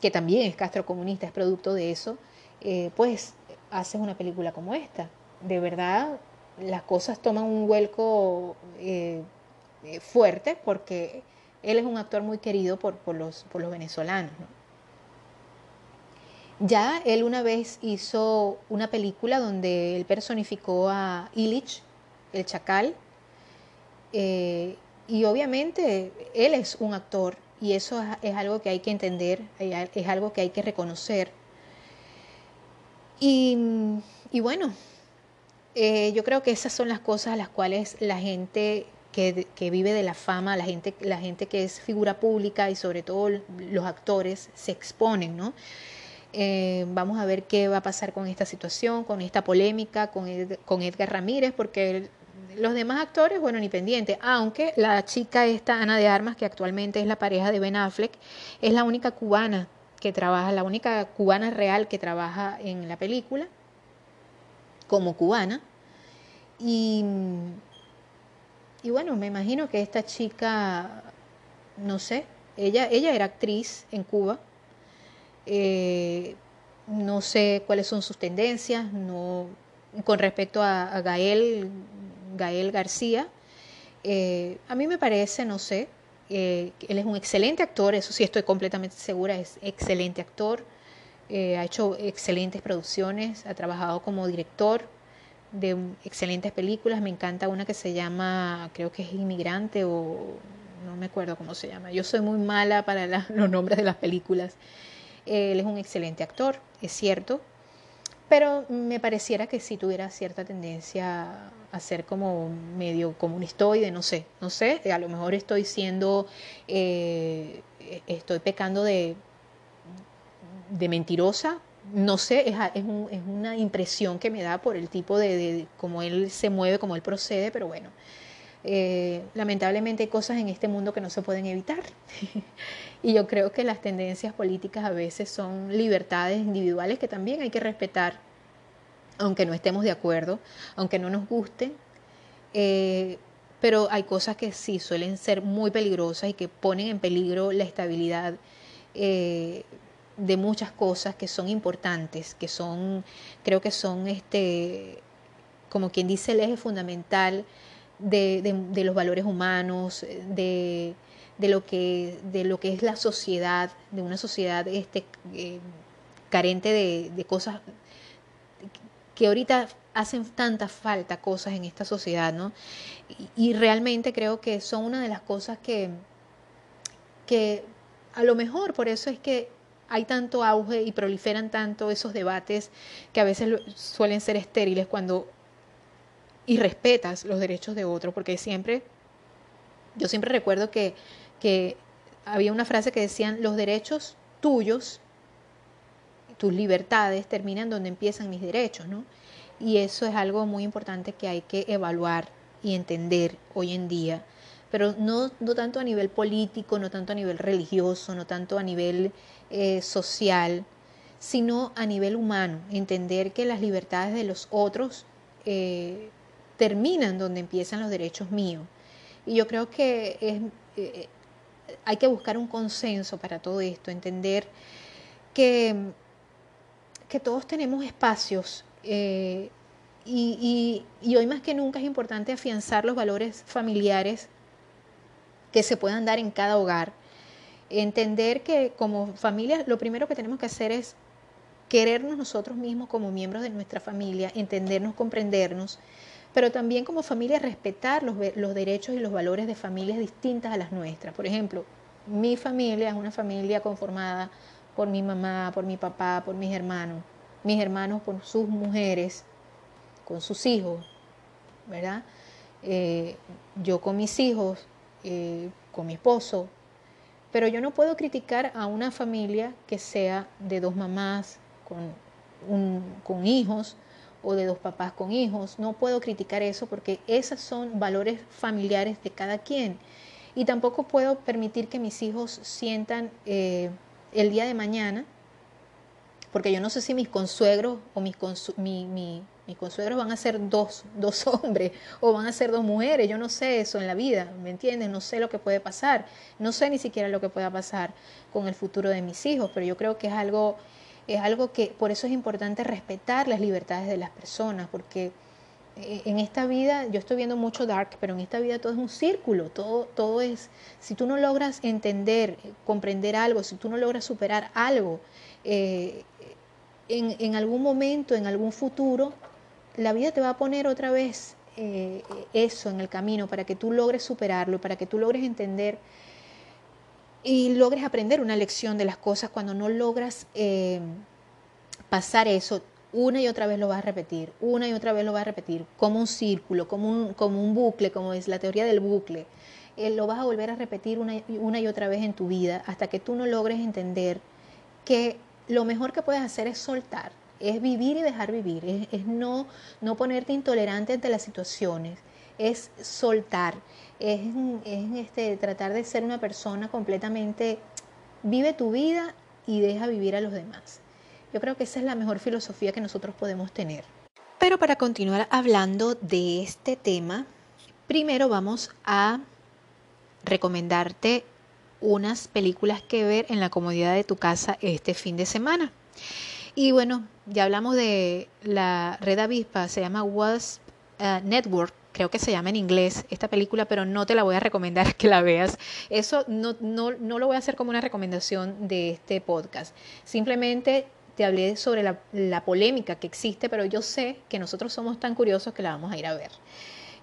que también es castrocomunista, es producto de eso, eh, pues haces una película como esta. De verdad, las cosas toman un vuelco fuerte porque él es un actor muy querido por, los, por los, venezolanos. Ya él una vez hizo una película donde él personificó a Illich, el chacal, eh, y obviamente él es un actor y eso es, algo que hay que entender, es algo que hay que reconocer. Y, bueno, eh, yo creo que esas son las cosas a las cuales la gente que, vive de la fama, la gente, la gente que es figura pública y sobre todo los actores se exponen, ¿no? Eh, vamos a ver qué va a pasar con esta situación, con esta polémica, con, con Edgar Ramírez, porque los demás actores, bueno, ni pendiente, aunque la chica esta, Ana de Armas, que actualmente es la pareja de Ben Affleck, es la única cubana que trabaja, la única cubana real que trabaja en la película, como cubana. Y y bueno, me imagino que esta chica, no sé, ella, ella era actriz en Cuba. Eh, no sé cuáles son sus tendencias, no, con respecto a, Gael, Gael García. Eh, a mí me parece, no sé, eh, él es un excelente actor, eso sí estoy completamente segura, es excelente actor, ha hecho excelentes producciones, ha trabajado como director, de excelentes películas. Me encanta una que se llama, creo que es Inmigrante o no me acuerdo cómo se llama. Yo soy muy mala para los nombres de las películas. Él es un excelente actor, es cierto, pero me pareciera que sí tuviera cierta tendencia a ser como medio comunistoide, no sé, no sé, a lo mejor estoy siendo, eh, estoy pecando de, de mentirosa, no sé, es, es, una impresión que me da por el tipo de, cómo él se mueve, cómo él procede, pero bueno, eh, lamentablemente hay cosas en este mundo que no se pueden evitar. y yo creo que las tendencias políticas a veces son libertades individuales que también hay que respetar, aunque no estemos de acuerdo, aunque no nos gusten. Eh, pero hay cosas que sí suelen ser muy peligrosas y que ponen en peligro la estabilidad eh, de muchas cosas que son importantes, que son, creo que son, este, como quien dice, el eje fundamental de, los valores humanos, de, lo que, de lo que es la sociedad, de una sociedad este, eh, carente de, cosas que ahorita hacen tanta falta cosas en esta sociedad, ¿no? Y, y, realmente creo que son una de las cosas que, que a lo mejor por eso es que hay tanto auge y proliferan tanto esos debates que a veces suelen ser estériles cuando y respetas los derechos de otro, porque siempre, yo siempre recuerdo que, que había una frase que decían, los derechos tuyos, tus libertades terminan donde empiezan mis derechos, ¿no? Y eso es algo muy importante que hay que evaluar y entender hoy en día pero no, no tanto a nivel político, no tanto a nivel religioso, no tanto a nivel eh, social, sino a nivel humano, entender que las libertades de los otros eh, terminan donde empiezan los derechos míos. Y yo creo que es, eh, hay que buscar un consenso para todo esto, entender que, que todos tenemos espacios y, hoy más que nunca es importante afianzar los valores familiares que se puedan dar en cada hogar. Entender que como familia lo primero que tenemos que hacer es querernos nosotros mismos como miembros de nuestra familia, entendernos, comprendernos, pero también como familia respetar los, los derechos y los valores de familias distintas a las nuestras. Por ejemplo, mi familia es una familia conformada por mi mamá, por mi papá, por mis hermanos, mis hermanos por sus mujeres, con sus hijos, ¿verdad? Eh, yo con mis hijos, eh, con mi esposo, pero yo no puedo criticar a una familia que sea de dos mamás con, con hijos o de dos papás con hijos. No puedo criticar eso porque esos son valores familiares de cada quien. Y tampoco puedo permitir que mis hijos sientan eh, el día de mañana, porque yo no sé si mis consuegros o mis, mi, mis consuegros van a ser dos, dos hombres o van a ser dos mujeres. Yo no sé eso en la vida, ¿me entiendes? No sé lo que puede pasar. No sé ni siquiera lo que pueda pasar con el futuro de mis hijos, pero yo creo que es algo, es algo que por eso es importante respetar las libertades de las personas, porque eh, en esta vida, yo estoy viendo mucho dark, pero en esta vida todo es un círculo, todo, todo es, si tú no logras entender, comprender algo, si tú no logras superar algo, eh, en, en, algún momento, en algún futuro, la vida te va a poner otra vez eh, eso en el camino para que tú logres superarlo, para que tú logres entender y logres aprender una lección de las cosas cuando no logras eh, pasar eso. Una y otra vez lo vas a repetir, una y otra vez lo vas a repetir, como un círculo, como un, como un bucle, como es la teoría del bucle. Eh, lo vas a volver a repetir una, una y otra vez en tu vida hasta que tú no logres entender que lo mejor que puedes hacer es soltar, es vivir y dejar vivir, es, no, no ponerte intolerante ante las situaciones, es soltar, es, este, tratar de ser una persona completamente, vive tu vida y deja vivir a los demás. Yo creo que esa es la mejor filosofía que nosotros podemos tener. Pero para continuar hablando de este tema, primero vamos a recomendarte unas películas que ver en la comodidad de tu casa este fin de semana. Y bueno, ya hablamos de la red avispa, se llama Wasp uh, Network, creo que se llama en inglés esta película, pero no te la voy a recomendar que la veas. Eso no, no, no lo voy a hacer como una recomendación de este podcast. Simplemente te hablé sobre la, la, polémica que existe, pero yo sé que nosotros somos tan curiosos que la vamos a ir a ver.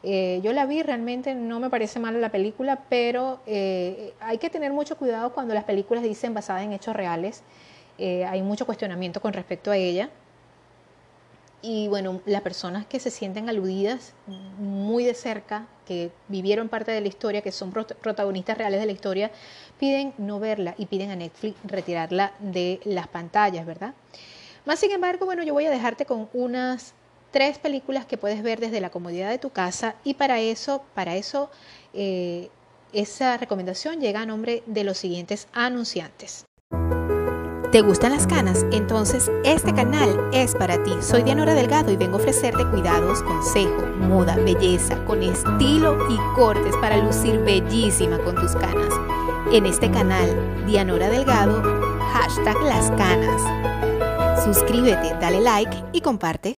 Eh, yo la vi, realmente no me parece mala la película, pero eh, hay que tener mucho cuidado cuando las películas dicen basadas en hechos reales. Eh, hay mucho cuestionamiento con respecto a ella. Y bueno, las personas que se sienten aludidas muy de cerca, que vivieron parte de la historia, que son protagonistas reales de la historia, piden no verla y piden a Netflix retirarla de las pantallas, ¿verdad? Más sin embargo, bueno, yo voy a dejarte con unas tres películas que puedes ver desde la comodidad de tu casa y para eso, para eso, eh, esa recomendación llega a nombre de los siguientes anunciantes. ¿Te gustan las canas? Entonces este canal es para ti. Soy Dianora Delgado y vengo a ofrecerte cuidados, consejo, moda, belleza, con estilo y cortes para lucir bellísima con tus canas. En este canal, Dianora Delgado, hashtag las canas. Suscríbete, dale like y comparte.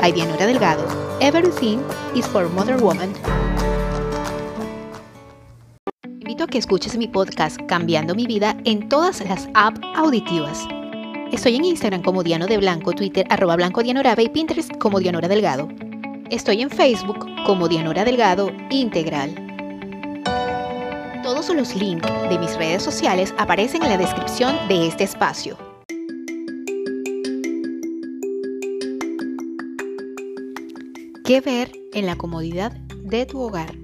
by Dianora Delgado. Everything is for Mother Woman que escuches mi podcast Cambiando mi vida en todas las apps auditivas. Estoy en Instagram como Diano de Blanco, Twitter arroba Blanco Dianoraba y Pinterest como Dianora Delgado. Estoy en Facebook como Dianora Delgado Integral. Todos los links de mis redes sociales aparecen en la descripción de este espacio. ¿Qué ver en la comodidad de tu hogar?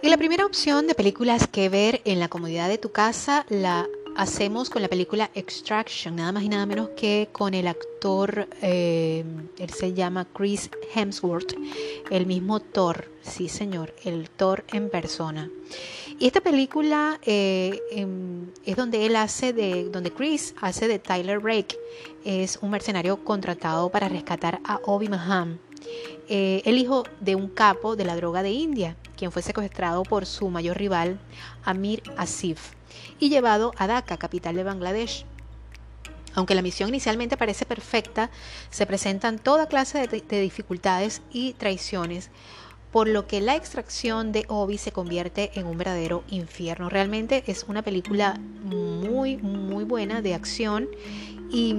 Y la primera opción de películas que ver en la comodidad de tu casa la hacemos con la película Extraction, nada más y nada menos que con el actor, eh, él se llama Chris Hemsworth, el mismo Thor, sí señor, el Thor en persona. Y esta película eh, em, es donde él hace de, donde Chris hace de Tyler Rake, es un mercenario contratado para rescatar a Obi Maham, eh, el hijo de un capo de la droga de India, quien fue secuestrado por su mayor rival, Amir Asif, y llevado a Dhaka, capital de Bangladesh. Aunque la misión inicialmente parece perfecta, se presentan toda clase de, dificultades y traiciones, por lo que la extracción de Obi se convierte en un verdadero infierno. Realmente es una película muy, muy buena de acción y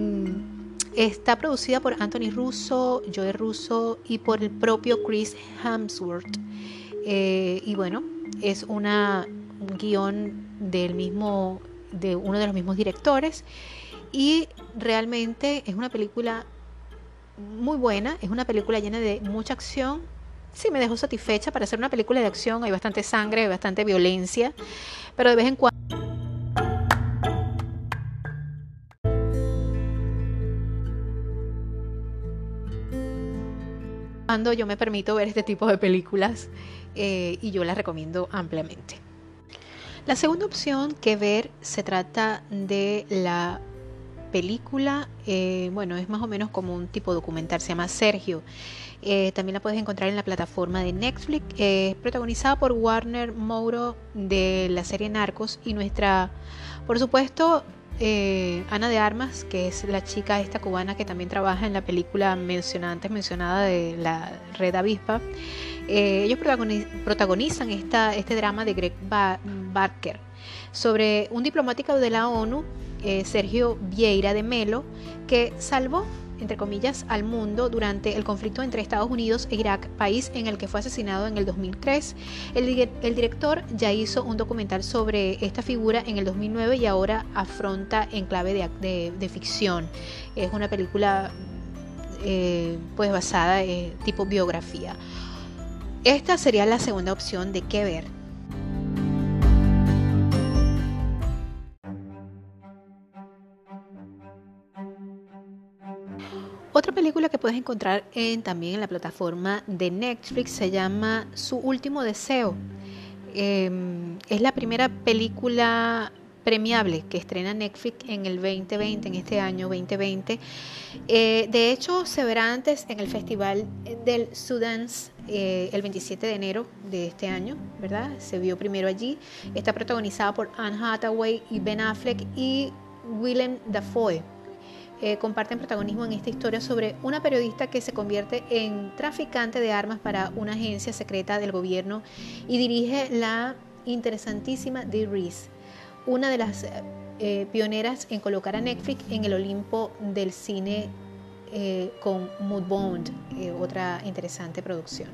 Está producida por Anthony Russo, Joe Russo y por el propio Chris Hemsworth. Eh, y bueno, es una, un guion del mismo, de uno de los mismos directores. Y realmente es una película muy buena, es una película llena de mucha acción. Sí, me dejó satisfecha para hacer una película de acción. Hay bastante sangre, hay bastante violencia, pero de vez en cuando yo me permito ver este tipo de películas eh, y yo las recomiendo ampliamente. La segunda opción que ver se trata de la película, eh, bueno, es más o menos como un tipo documental, se llama Sergio. Eh, también la puedes encontrar en la plataforma de Netflix, es protagonizada por Warner Mouro de la serie Narcos y nuestra, por supuesto, eh, Ana de Armas, que es la chica esta cubana que también trabaja en la película mencionada antes mencionada de la Red Avispa. Eh, ellos protagonizan esta, este drama de Greg Barker sobre un diplomático de la ONU, eh, Sergio Vieira de Melo, que salvó entre comillas, al mundo durante el conflicto entre Estados Unidos e Irak, país en el que fue asesinado en el 2003. El, director ya hizo un documental sobre esta figura en el 2009 y ahora afronta en clave de, ficción. Es una película eh, pues basada en tipo biografía. Esta sería la segunda opción de qué ver. Otra película que puedes encontrar en, también en la plataforma de Netflix se llama Su último deseo. Em, es la primera película premiable que estrena Netflix en el 2020, en este año 2020. Eh, de hecho, se verá antes en el Festival del Sudans eh, el 27 de enero de este año, ¿verdad? Se vio primero allí. Está protagonizada por Anne Hathaway y Ben Affleck y Willem Dafoe. Eh, comparten protagonismo en esta historia sobre una periodista que se convierte en traficante de armas para una agencia secreta del gobierno y dirige la interesantísima The Reese, una de las eh, pioneras en colocar a Netflix en el Olimpo del cine eh, con Moodbound, otra interesante producción.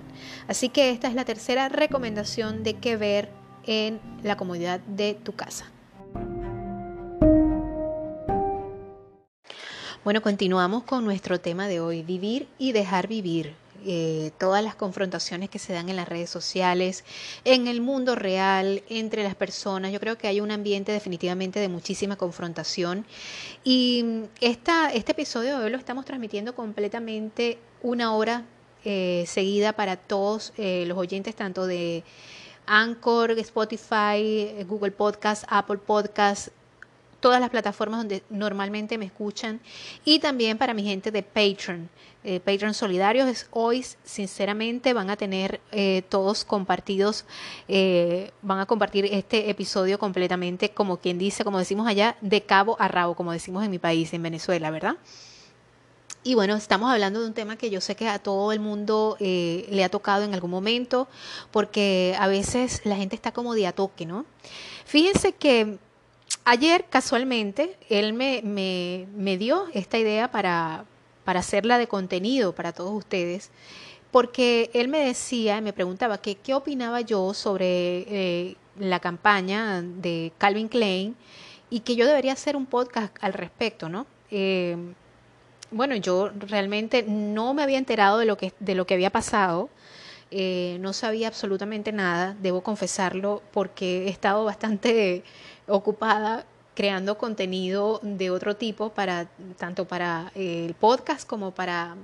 Así que esta es la tercera recomendación de qué ver en la comodidad de tu casa. Bueno, continuamos con nuestro tema de hoy, vivir y dejar vivir. Eh, todas las confrontaciones que se dan en las redes sociales, en el mundo real, entre las personas. Yo creo que hay un ambiente definitivamente de muchísima confrontación. Y esta, este episodio de hoy lo estamos transmitiendo completamente una hora eh, seguida para todos eh, los oyentes, tanto de Anchor, Spotify, Google Podcast, Apple Podcast, todas las plataformas donde normalmente me escuchan y también para mi gente de Patreon. Eh, Patreon Solidarios hoy sinceramente van a tener eh, todos compartidos, eh, van a compartir este episodio completamente como quien dice, como decimos allá, de cabo a rabo, como decimos en mi país, en Venezuela, ¿verdad? Y bueno, estamos hablando de un tema que yo sé que a todo el mundo le ha tocado en algún momento, porque a veces la gente está como de a toque, ¿no? Fíjense que Ayer, casualmente, él me, me, dio esta idea para, para hacerla de contenido para todos ustedes, porque él me decía, me preguntaba que qué opinaba yo sobre eh, la campaña de Calvin Klein y que yo debería hacer un podcast al respecto, ¿no? Eh, bueno, yo realmente no me había enterado de lo que, de lo que había pasado. Eh, no sabía absolutamente nada, debo confesarlo, porque he estado bastante ocupada creando contenido de otro tipo para tanto para el podcast como para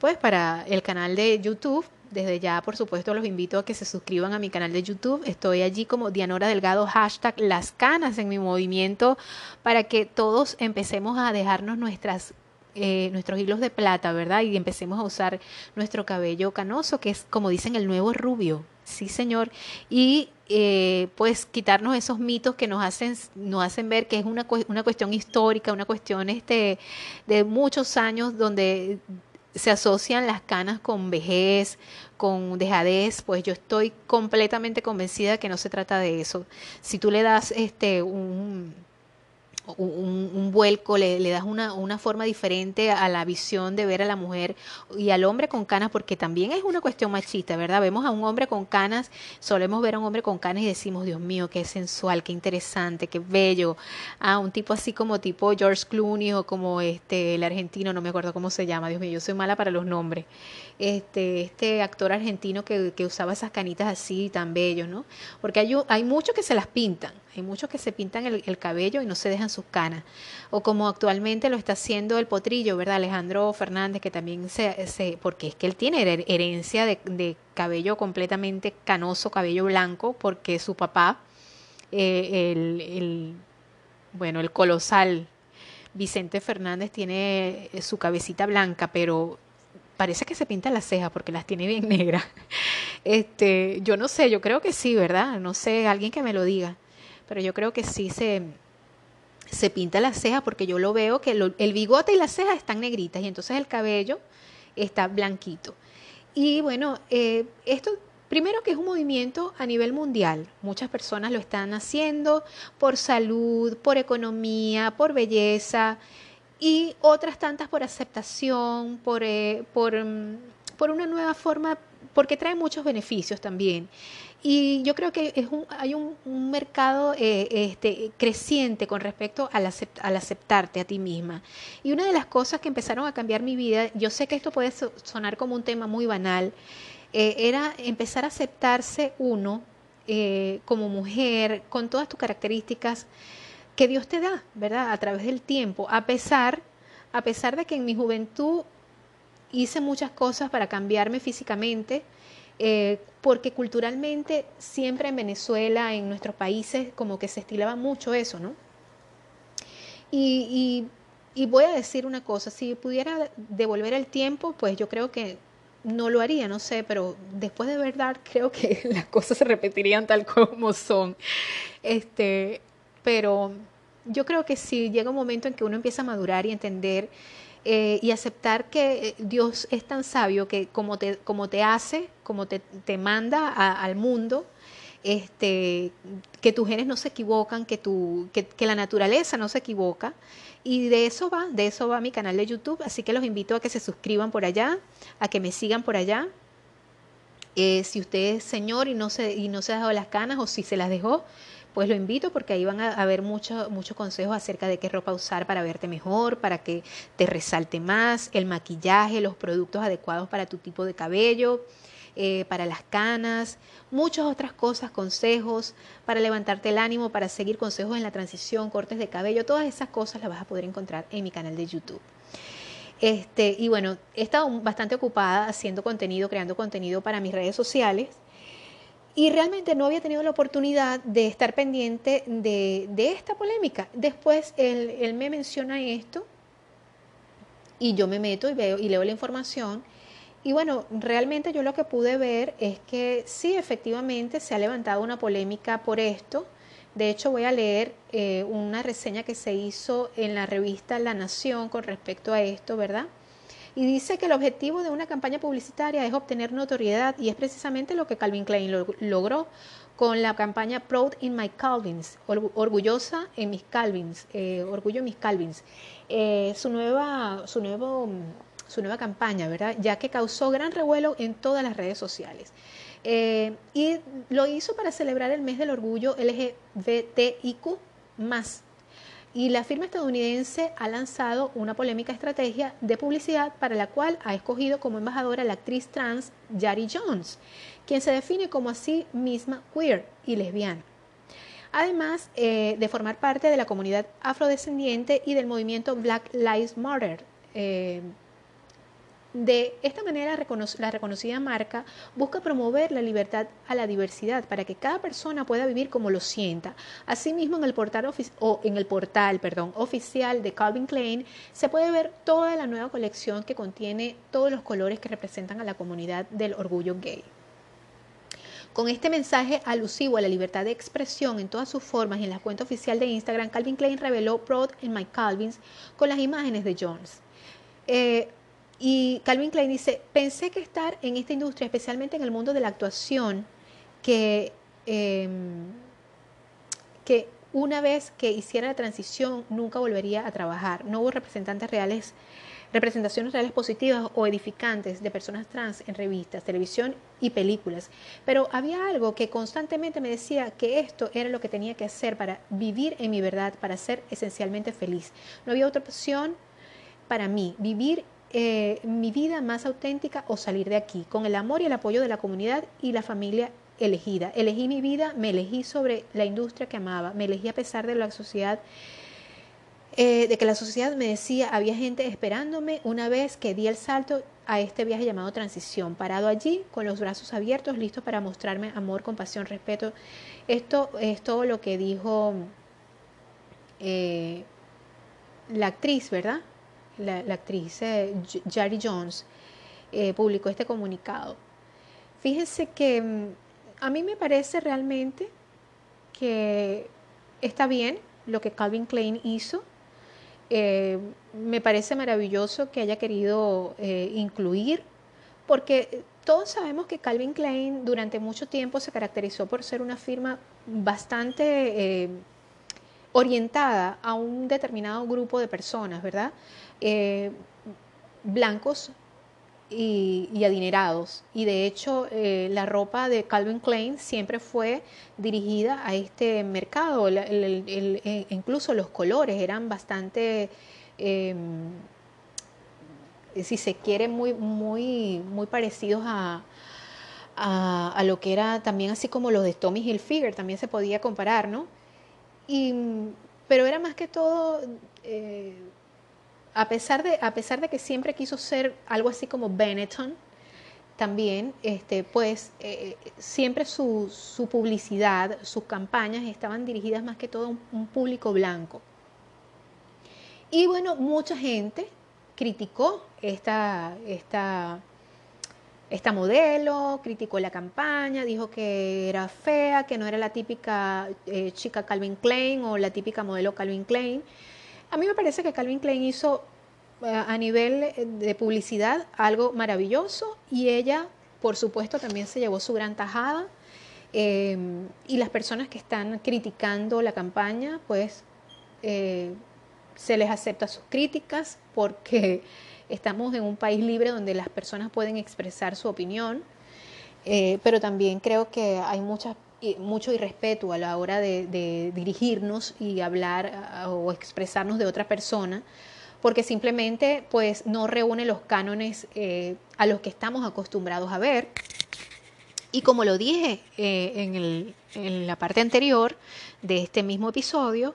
pues para el canal de YouTube. Desde ya, por supuesto, los invito a que se suscriban a mi canal de YouTube. Estoy allí como Dianora Delgado, hashtag las canas en mi movimiento, para que todos empecemos a dejarnos nuestras eh, nuestros hilos de plata, ¿verdad? Y empecemos a usar nuestro cabello canoso, que es, como dicen, el nuevo rubio. Sí, señor. Y eh, pues quitarnos esos mitos que nos hacen, nos hacen ver que es una, una cuestión histórica, una cuestión este, de muchos años donde se asocian las canas con vejez, con dejadez, pues yo estoy completamente convencida que no se trata de eso. Si tú le das este un un, vuelco, le, le das una, una, forma diferente a la visión de ver a la mujer y al hombre con canas, porque también es una cuestión machista, ¿verdad? Vemos a un hombre con canas, solemos ver a un hombre con canas y decimos, Dios mío, qué sensual, qué interesante, qué bello. A un tipo así como tipo George Clooney o como este el argentino, no me acuerdo cómo se llama, Dios mío, yo soy mala para los nombres. Este, este actor argentino que, que usaba esas canitas así tan bellos, ¿no? Porque hay, hay muchos que se las pintan hay muchos que se pintan el, cabello y no se dejan sus canas. O como actualmente lo está haciendo el potrillo, ¿verdad? Alejandro Fernández, que también se, porque es que él tiene herencia de, cabello completamente canoso, cabello blanco, porque su papá, eh, el, bueno, el colosal Vicente Fernández tiene eh, su cabecita blanca, pero parece que se pinta las cejas porque las tiene bien negras. Este, yo no sé, yo creo que sí, ¿verdad? No sé, alguien que me lo diga pero yo creo que sí se, se pinta la ceja porque yo lo veo que el bigote y las cejas están negritas y entonces el cabello está blanquito. Y bueno, eh, esto primero que es un movimiento a nivel mundial. Muchas personas lo están haciendo por salud, por economía, por belleza y otras tantas por aceptación, por, eh, por, mm, por una nueva forma, porque trae muchos beneficios también. Y yo creo que es un, hay un, mercado eh, este, creciente con respecto al, al, aceptarte a ti misma. Y una de las cosas que empezaron a cambiar mi vida, yo sé que esto puede sonar como un tema muy banal, eh, era empezar a aceptarse uno eh, como mujer, con todas tus características que Dios te da, ¿verdad? A través del tiempo, a pesar, a pesar de que en mi juventud hice muchas cosas para cambiarme físicamente, eh, porque culturalmente siempre en Venezuela, en nuestros países, como que se estilaba mucho eso, ¿no? Y, y, voy a decir una cosa, si pudiera devolver el tiempo, pues yo creo que no lo haría, no sé, pero después de verdad creo que las cosas se repetirían tal como son. Este, pero yo creo que si llega un momento en que uno empieza a madurar y entender eh, y aceptar que eh, Dios es tan sabio que como te, como te hace, como te, te manda al mundo, este, que tus genes no se equivocan, que, tu, que, que, la naturaleza no se equivoca. Y de eso va, de eso va mi canal de YouTube. Así que los invito a que se suscriban por allá, a que me sigan por allá. Eh, si usted es señor y no, se, y no se ha dejado las canas o si se las dejó, pues lo invito porque ahí van a haber muchos muchos consejos acerca de qué ropa usar para verte mejor, para que te resalte más, el maquillaje, los productos adecuados para tu tipo de cabello. Eh, para las canas, muchas otras cosas, consejos para levantarte el ánimo, para seguir consejos en la transición, cortes de cabello, todas esas cosas las vas a poder encontrar en mi canal de YouTube. Este, y bueno, he estado bastante ocupada haciendo contenido, creando contenido para mis redes sociales. Y realmente no había tenido la oportunidad de estar pendiente de, esta polémica. Después él, me menciona esto y yo me meto y veo y leo la información. Y bueno, realmente yo lo que pude ver es que sí, efectivamente se ha levantado una polémica por esto. De hecho, voy a leer eh, una reseña que se hizo en la revista La Nación con respecto a esto, ¿verdad? Y dice que el objetivo de una campaña publicitaria es obtener notoriedad y es precisamente lo que Calvin Klein logró con la campaña Proud in My Calvins, orgullosa en mis Calvins, eh, orgullo en mis Calvins. Eh, su nueva, su nuevo, su nueva campaña, ¿verdad? Ya que causó gran revuelo en todas las redes sociales. Eh, y lo hizo para celebrar el mes del orgullo LGBTIQ más y la firma estadounidense ha lanzado una polémica estrategia de publicidad para la cual ha escogido como embajadora la actriz trans Yari Jones, quien se define como así misma queer y lesbiana. además eh, de formar parte de la comunidad afrodescendiente y del movimiento Black Lives Matter. Eh, de esta manera, la reconocida marca busca promover la libertad a la diversidad para que cada persona pueda vivir como lo sienta. Asimismo, en el portal, en el portal oficial de Calvin Klein se puede ver toda la nueva colección que contiene todos los colores que representan a la comunidad del orgullo gay. Con este mensaje alusivo a la libertad de expresión en todas sus formas y en la cuenta oficial de Instagram, Calvin Klein reveló Proud in My Calvins con las imágenes de Jones. Eh, y Calvin Klein dice, pensé que estar en esta industria, especialmente en el mundo de la actuación, que, em, que una vez que hiciera la transición nunca volvería a trabajar. No hubo representantes reales, representaciones reales positivas o edificantes de personas trans en revistas, televisión y películas. Pero había algo que constantemente me decía que esto era lo que tenía que hacer para vivir en mi verdad, para ser esencialmente feliz. No había otra opción para mí, vivir eh, mi vida más auténtica o salir de aquí, con el amor y el apoyo de la comunidad y la familia elegida. Elegí mi vida, me elegí sobre la industria que amaba, me elegí a pesar de la sociedad, eh, de que la sociedad me decía, había gente esperándome una vez que di el salto a este viaje llamado transición, parado allí con los brazos abiertos, listo para mostrarme amor, compasión, respeto. Esto es todo lo que dijo eh, la actriz, ¿verdad? La, actriz eh, Jari Jones, eh, publicó este comunicado. Fíjense que mm, a mí me parece realmente que está bien lo que Calvin Klein hizo. Eh, me parece maravilloso que haya querido incluir, porque todos sabemos que Calvin Klein durante mucho tiempo se caracterizó por ser una firma bastante orientada a un determinado grupo de personas, ¿verdad? Eh, blancos y, adinerados. Y de hecho, eh, la ropa de Calvin Klein siempre fue dirigida a este mercado. Eh, incluso los colores eran bastante, em, si se quiere, muy, muy, muy parecidos a, a, lo que era también así como los de Tommy Hilfiger, también se podía comparar, ¿no? Y, pero era más que todo, eh, a, pesar de, a pesar de que siempre quiso ser algo así como Benetton, también, este, pues eh, siempre su, su, publicidad, sus campañas estaban dirigidas más que todo a un público blanco. Y bueno, mucha gente criticó esta, esta esta modelo, criticó la campaña, dijo que era fea, que no era la típica eh, chica Calvin Klein o la típica modelo Calvin Klein. A mí me parece que Calvin Klein hizo eh, a nivel de publicidad algo maravilloso y ella, por supuesto, también se llevó su gran tajada. Eh, y las personas que están criticando la campaña, pues se les acepta sus críticas porque Estamos en un país libre donde las personas pueden expresar su opinión, eh, pero también creo que hay muchas mucho irrespeto a la hora de, dirigirnos y hablar o expresarnos de otra persona, porque simplemente pues no reúne los cánones eh, a los que estamos acostumbrados a ver. Y como lo dije eh, en, la parte anterior de este mismo episodio,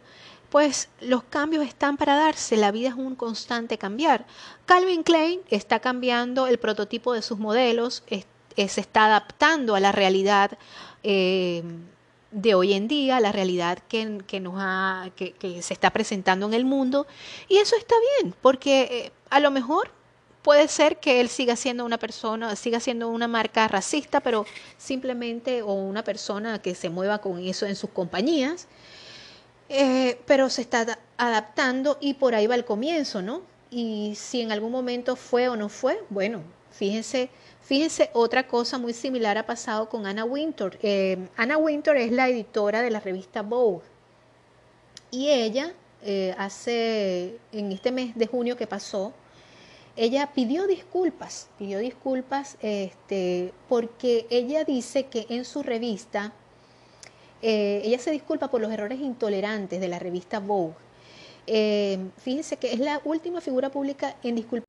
pues los cambios están para darse, la vida es un constante cambiar. Calvin Klein está cambiando el prototipo de sus modelos, se está adaptando a la realidad eh, de hoy en día, la realidad que, nos ha, que, se está presentando en el mundo, y eso está bien, porque eh, a lo mejor puede ser que él siga siendo una persona, siga siendo una marca racista, pero simplemente, o una persona que se mueva con eso en sus compañías, eh, pero se está adaptando y por ahí va el comienzo, ¿no? Y si en algún momento fue o no fue, bueno, fíjense, fíjense, otra cosa muy similar ha pasado con Anna Winter. Eh, Anna Winter es la editora de la revista Vogue y ella eh, hace, en este mes de junio que pasó, ella pidió disculpas, pidió disculpas este, porque ella dice que en su revista eh, ella se disculpa por los errores intolerantes de la revista Vogue. Eh, fíjense que es la última figura pública en disculpa.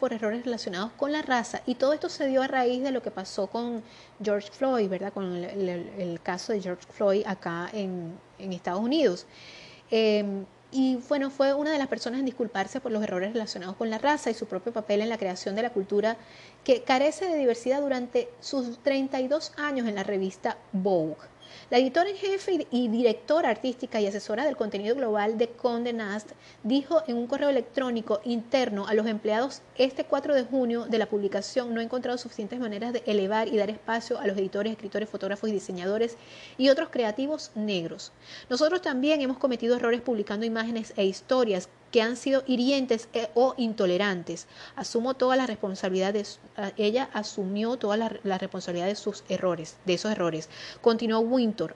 por errores relacionados con la raza y todo esto se dio a raíz de lo que pasó con George Floyd, ¿verdad? Con el, caso de George Floyd acá en, Estados Unidos. Em, y bueno, fue una de las personas en disculparse por los errores relacionados con la raza y su propio papel en la creación de la cultura que carece de diversidad durante sus 32 años en la revista Vogue. La editora en jefe y directora artística y asesora del contenido global de Conde Nast dijo en un correo electrónico interno a los empleados este 4 de junio de la publicación no he encontrado suficientes maneras de elevar y dar espacio a los editores, escritores, fotógrafos y diseñadores y otros creativos negros. Nosotros también hemos cometido errores publicando imágenes e historias que han sido hirientes eh, o intolerantes. Asumo toda la responsabilidad de, ella asumió toda la, responsabilidad de sus errores, de esos errores. Continuó Winter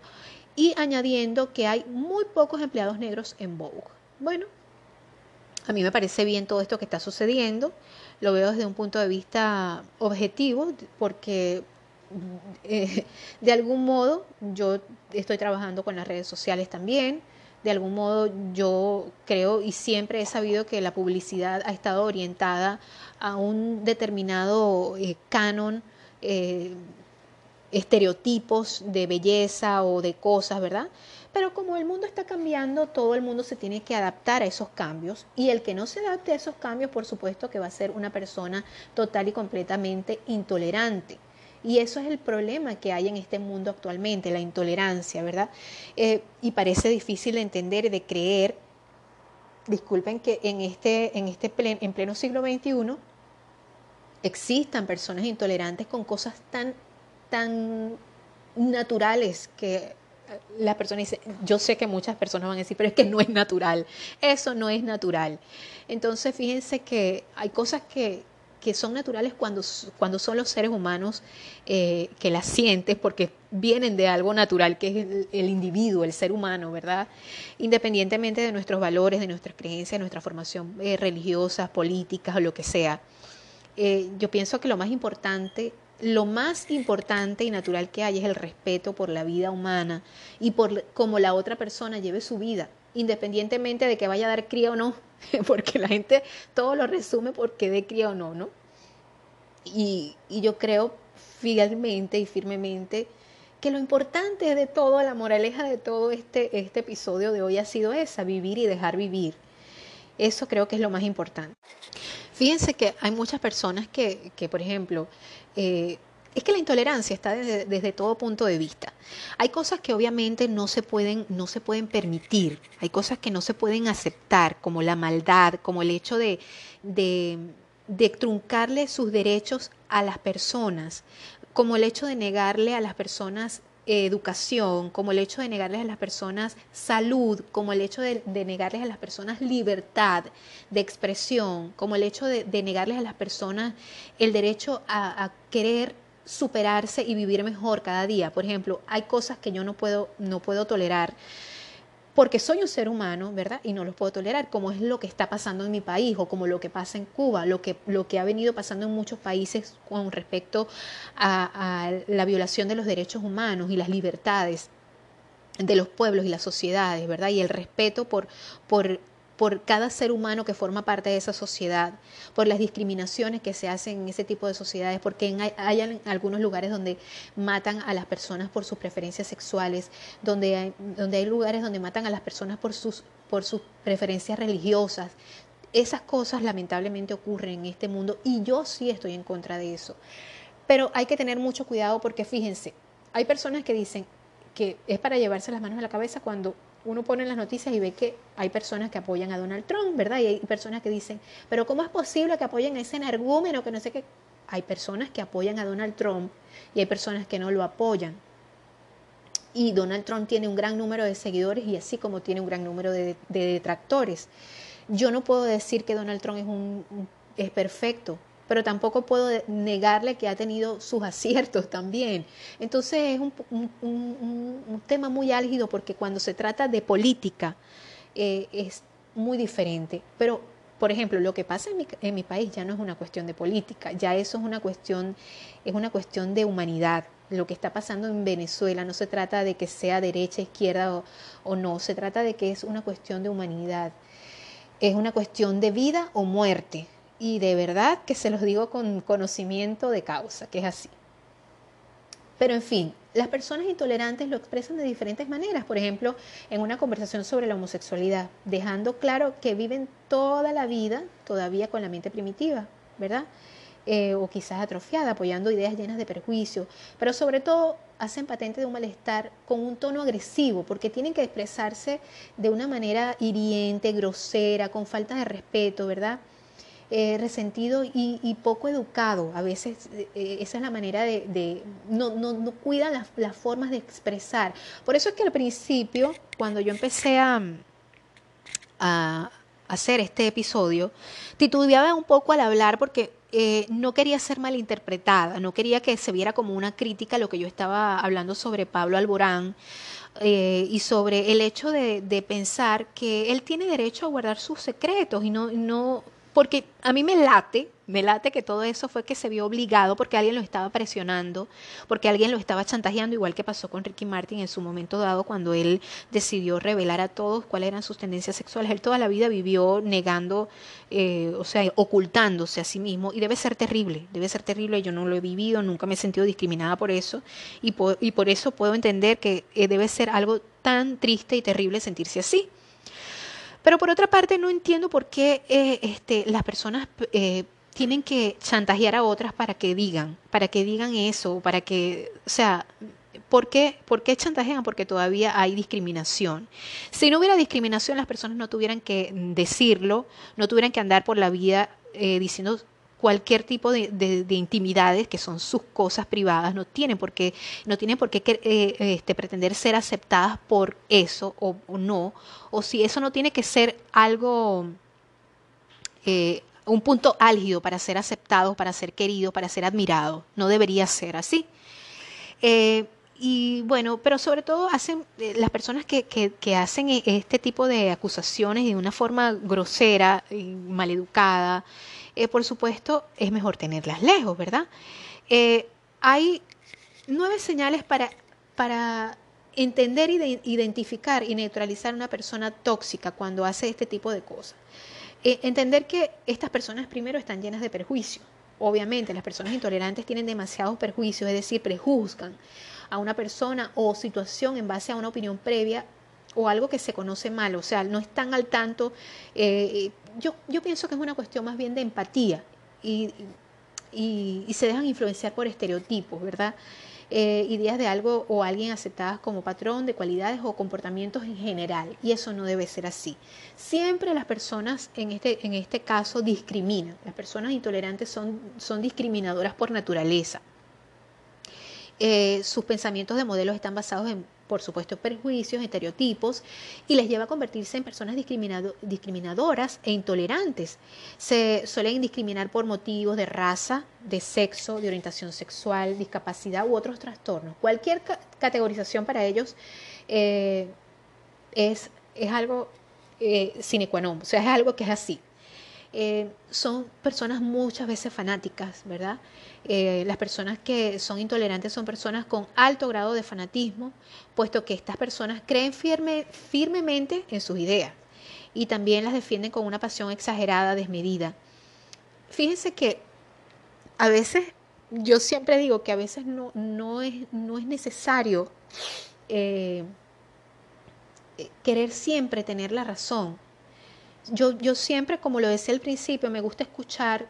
y añadiendo que hay muy pocos empleados negros en Vogue. Bueno, a mí me parece bien todo esto que está sucediendo. Lo veo desde un punto de vista objetivo porque eh, de algún modo yo estoy trabajando con las redes sociales también de algún modo yo creo y siempre he sabido que la publicidad ha estado orientada a un determinado eh, canon, eh, estereotipos de belleza o de cosas, ¿verdad? Pero como el mundo está cambiando, todo el mundo se tiene que adaptar a esos cambios y el que no se adapte a esos cambios, por supuesto que va a ser una persona total y completamente intolerante. Y eso es el problema que hay en este mundo actualmente, la intolerancia, ¿verdad? Eh, y parece difícil de entender de creer, disculpen que en este, en este en pleno siglo XXI existan personas intolerantes con cosas tan, tan naturales que la persona dice, yo sé que muchas personas van a decir, pero es que no es natural, eso no es natural. Entonces, fíjense que hay cosas que, que son naturales cuando, cuando son los seres humanos eh, que las sientes, porque vienen de algo natural, que es el, individuo, el ser humano, ¿verdad? Independientemente de nuestros valores, de nuestras creencias, nuestra formación eh, religiosa, política o lo que sea. Eh, yo pienso que lo más importante lo más importante y natural que hay es el respeto por la vida humana y por cómo la otra persona lleve su vida, independientemente de que vaya a dar cría o no. porque la gente todo lo resume porque de cría o no, ¿no? Y, y yo creo fielmente y firmemente que lo importante de todo, la moraleja de todo este, este episodio de hoy ha sido esa, vivir y dejar vivir. Eso creo que es lo más importante. Fíjense que hay muchas personas que, que por ejemplo, eh, es que la intolerancia está desde, todo punto de vista. Hay cosas que obviamente no se pueden, no se pueden permitir, hay cosas que no se pueden aceptar, como la maldad, como el hecho de, de, truncarle sus derechos a las personas, como el hecho de negarle a las personas educación, como el hecho de negarles a las personas salud, como el hecho de, negarles a las personas libertad de expresión, como el hecho de, negarles a las personas el derecho a, a querer superarse y vivir mejor cada día. Por ejemplo, hay cosas que yo no puedo, no puedo tolerar porque soy un ser humano, ¿verdad? Y no los puedo tolerar, como es lo que está pasando en mi país o como lo que pasa en Cuba, lo que, lo que ha venido pasando en muchos países con respecto a, a la violación de los derechos humanos y las libertades de los pueblos y las sociedades, ¿verdad? Y el respeto por, por por cada ser humano que forma parte de esa sociedad, por las discriminaciones que se hacen en ese tipo de sociedades, porque hay, algunos lugares donde matan a las personas por sus preferencias sexuales, donde hay, donde hay lugares donde matan a las personas por sus, por sus preferencias religiosas. Esas cosas lamentablemente ocurren en este mundo y yo sí estoy en contra de eso. Pero hay que tener mucho cuidado porque fíjense, hay personas que dicen que es para llevarse las manos a la cabeza cuando uno pone en las noticias y ve que hay personas que apoyan a Donald Trump, ¿verdad? Y hay personas que dicen, pero ¿cómo es posible que apoyen a ese energúmeno que no sé qué? Hay personas que apoyan a Donald Trump y hay personas que no lo apoyan. Y Donald Trump tiene un gran número de seguidores y así como tiene un gran número de, detractores. Yo no puedo decir que Donald Trump es, un, es perfecto, pero tampoco puedo negarle que ha tenido sus aciertos también. Entonces es un, tema muy álgido porque cuando se trata de política eh, es muy diferente. Pero, por ejemplo, lo que pasa en mi, en mi, país ya no es una cuestión de política, ya eso es una cuestión, es una cuestión de humanidad. Lo que está pasando en Venezuela no se trata de que sea derecha, izquierda o no, se trata de que es una cuestión de humanidad. Es una cuestión de vida o muerte y de verdad que se los digo con conocimiento de causa, que es así. Pero en fin, las personas intolerantes lo expresan de diferentes maneras, por ejemplo, en una conversación sobre la homosexualidad, dejando claro que viven toda la vida todavía con la mente primitiva, ¿verdad? Eh, o quizás atrofiada, apoyando ideas llenas de perjuicio, pero sobre todo hacen patente de un malestar con un tono agresivo, porque tienen que expresarse de una manera hiriente, grosera, con falta de respeto, ¿verdad? Eh, resentido y, poco educado. A veces eh, esa es la manera de... no, no, cuidan las, formas de expresar. Por eso es que al principio, cuando yo empecé a, hacer este episodio, titubeaba un poco al hablar porque eh, no quería ser malinterpretada, no quería que se viera como una crítica lo que yo estaba hablando sobre Pablo Alborán. y sobre el hecho de, de, pensar que él tiene derecho a guardar sus secretos y no porque a mí me late, me late que todo eso fue que se vio obligado porque alguien lo estaba presionando, porque alguien lo estaba chantajeando, igual que pasó con Ricky Martin en su momento dado cuando él decidió revelar a todos cuáles eran sus tendencias sexuales. Él toda la vida vivió negando, eh, o sea, ocultándose a sí mismo y debe ser terrible, debe ser terrible. Yo no lo he vivido, nunca me he sentido discriminada por eso y por, y por eso puedo entender que eh, debe ser algo tan triste y terrible sentirse así. Pero por otra parte no entiendo por qué eh, este, las personas eh, tienen que chantajear a otras para que digan, para que digan eso, para que, o sea, ¿por qué, ¿por qué chantajean? Porque todavía hay discriminación. Si no hubiera discriminación, las personas no tuvieran que decirlo, no tuvieran que andar por la vida eh, diciendo cualquier tipo de, intimidades que son sus cosas privadas no tienen por qué no tienen por qué eh, este, pretender ser aceptadas por eso o, no. O si eso no tiene que ser algo eh, un punto álgido para ser aceptados para ser queridos para ser admirados no debería ser así. Eh, y bueno, pero sobre todo hacen las personas que, hacen e, este tipo de acusaciones de una forma grosera maleducada, eh, por supuesto, es mejor tenerlas lejos, ¿verdad? Eh, hay nueve señales para, para entender, identificar y neutralizar a una persona tóxica cuando hace este tipo de cosas. Eh, entender que estas personas primero están llenas de perjuicios. Obviamente, las personas intolerantes tienen demasiados perjuicios, es decir, prejuzgan a una persona o situación en base a una opinión previa o algo que se conoce mal, o sea, no están al tanto. Eh, yo, pienso que es una cuestión más bien de empatía y, y, se dejan influenciar por estereotipos, ¿verdad? Eh, ideas de algo o alguien aceptadas como patrón de cualidades o comportamientos en general, y eso no debe ser así. Siempre las personas en este, en este caso discriminan, las personas intolerantes son, son discriminadoras por naturaleza. Eh, sus pensamientos de modelos están basados en por supuesto, perjuicios, estereotipos, y les lleva a convertirse en personas discriminadoras e intolerantes. Se suelen discriminar por motivos de raza, de sexo, de orientación sexual, discapacidad u otros trastornos. Cualquier categorización para ellos eh, es, es, algo eh, sine qua non, o sea, es algo que es así. Eh, son personas muchas veces fanáticas, ¿verdad? Eh, las personas que son intolerantes son personas con alto grado de fanatismo, puesto que estas personas creen firme, firmemente en sus ideas y también las defienden con una pasión exagerada, desmedida. Fíjense que a veces, yo siempre digo que a veces no, no, es, no es necesario eh, querer siempre tener la razón yo, yo siempre, como lo decía al principio, me gusta escuchar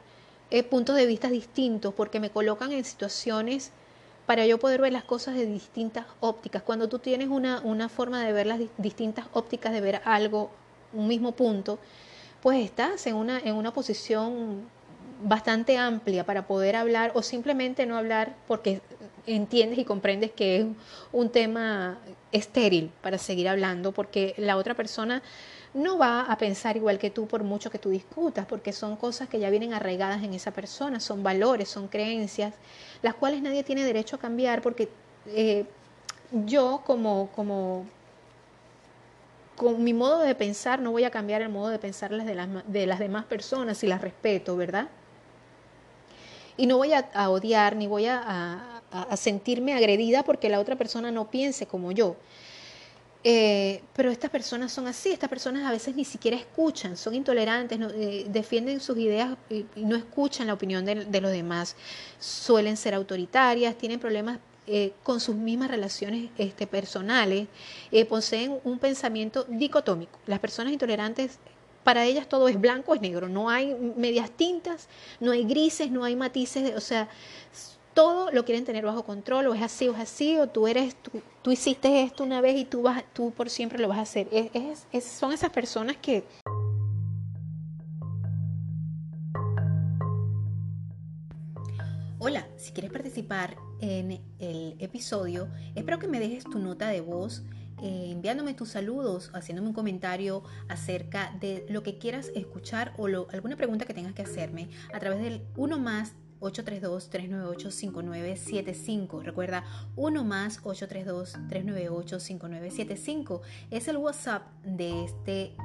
eh, puntos de vista distintos porque me colocan en situaciones para yo poder ver las cosas de distintas ópticas. Cuando tú tienes una, una forma de ver las distintas ópticas de ver algo, un mismo punto, pues estás en una, en una posición bastante amplia para poder hablar o simplemente no hablar porque entiendes y comprendes que es un tema estéril para seguir hablando porque la otra persona no va a pensar igual que tú por mucho que tú discutas, porque son cosas que ya vienen arraigadas en esa persona, son valores, son creencias, las cuales nadie tiene derecho a cambiar, porque eh, yo como, como con mi modo de pensar no voy a cambiar el modo de pensar de las, de las demás personas y las respeto, ¿verdad? Y no voy a, odiar ni voy a, sentirme agredida porque la otra persona no piense como yo. Eh, pero estas personas son así, estas personas a veces ni siquiera escuchan, son intolerantes, eh, defienden sus ideas y, no escuchan la opinión de, los demás, suelen ser autoritarias, tienen problemas eh, con sus mismas relaciones este, personales, eh, poseen un pensamiento dicotómico. Las personas intolerantes, para ellas todo es blanco, es negro, no hay medias tintas, no hay grises, no hay matices, o sea, todo lo quieren tener bajo control, o es así o es así, o tú eres, tú, hiciste esto una vez y tú, vas, tú por siempre lo vas a hacer. son esas personas que... Hola, si quieres participar en el episodio, espero que me dejes tu nota de voz eh, enviándome tus saludos, haciéndome un comentario acerca de lo que quieras escuchar o alguna pregunta que tengas que hacerme a través del 1 más 832-398-5975. Recuerda, 1 más 832-398-5975 es el WhatsApp de este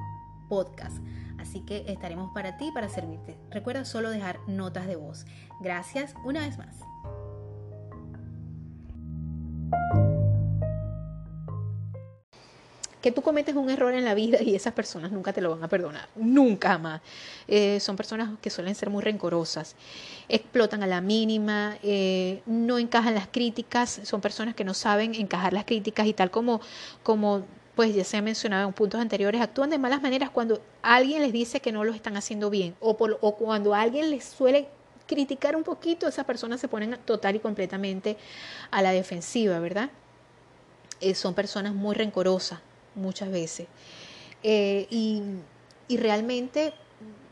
podcast. Así que estaremos para ti, para servirte. Recuerda solo dejar notas de voz. Gracias una vez más. Que tú cometes un error en la vida y esas personas nunca te lo van a perdonar, nunca más. Eh, son personas que suelen ser muy rencorosas, explotan a la mínima, eh, no encajan las críticas, son personas que no saben encajar las críticas y tal como, como pues ya se ha mencionado en puntos anteriores, actúan de malas maneras cuando alguien les dice que no lo están haciendo bien o, por, o cuando alguien les suele criticar un poquito, esas personas se ponen total y completamente a la defensiva, ¿verdad? Eh, son personas muy rencorosas muchas veces. Eh, y, realmente,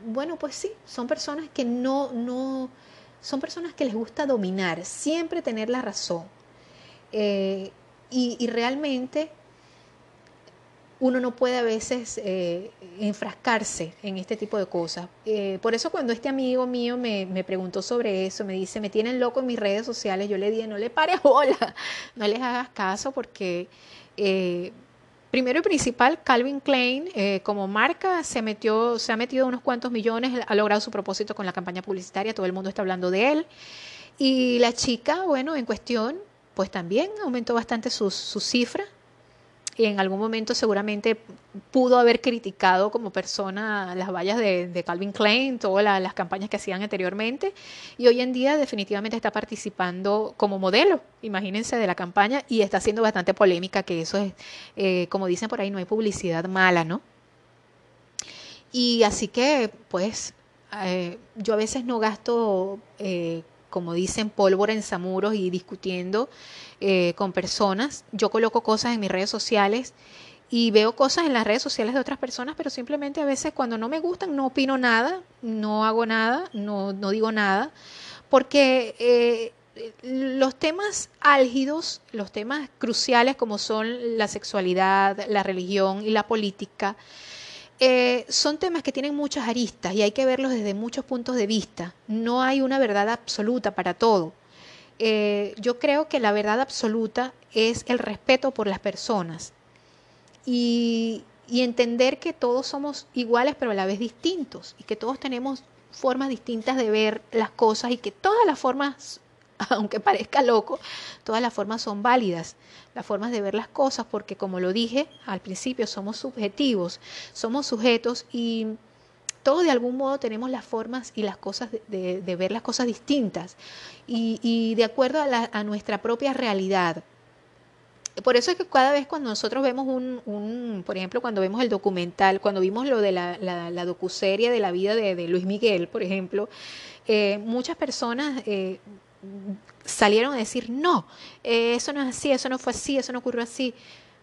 bueno, pues sí, son personas que no, no, son personas que les gusta dominar, siempre tener la razón. Eh, y, y realmente uno no puede a veces eh, enfrascarse en este tipo de cosas. Por eso cuando este amigo mío me, preguntó sobre eso, me dice, me tienen loco en mis redes sociales, yo le dije, no le pares bola, no les hagas caso porque... Eh, primero y principal, Calvin Klein como marca se metió, se ha metido unos cuantos millones, ha logrado su propósito con la campaña publicitaria, todo el mundo está hablando de él. Y la chica, bueno, en cuestión, pues también aumentó bastante su cifra en algún momento seguramente pudo haber criticado como persona las vallas de, Calvin Klein, todas las campañas que hacían anteriormente, y hoy en día definitivamente está participando como modelo, imagínense, de la campaña, y está haciendo bastante polémica, que eso es, eh, como dicen por ahí, no hay publicidad mala, ¿no? Y así que, pues, eh, yo a veces no gasto... Eh, como dicen, pólvora en zamuros y discutiendo eh, con personas. Yo coloco cosas en mis redes sociales y veo cosas en las redes sociales de otras personas, pero simplemente a veces cuando no me gustan no opino nada, no hago nada, no, no digo nada, porque eh, los temas álgidos, los temas cruciales como son la sexualidad, la religión y la política, eh, son temas que tienen muchas aristas y hay que verlos desde muchos puntos de vista. No hay una verdad absoluta para todo. Eh, yo creo que la verdad absoluta es el respeto por las personas y, y entender que todos somos iguales pero a la vez distintos y que todos tenemos formas distintas de ver las cosas y que todas las formas aunque parezca loco, todas las formas son válidas, las formas de ver las cosas, porque como lo dije al principio, somos subjetivos, somos sujetos y todos de algún modo tenemos las formas y las cosas de, ver las cosas distintas y, de acuerdo a, nuestra propia realidad. Por eso es que cada vez cuando nosotros vemos un, por ejemplo, cuando vemos el documental, cuando vimos lo de la, la, docuserie de la vida de, Luis Miguel, por ejemplo, eh, muchas personas eh, salieron a decir, no, eh, eso no es así, eso no fue así, eso no ocurrió así.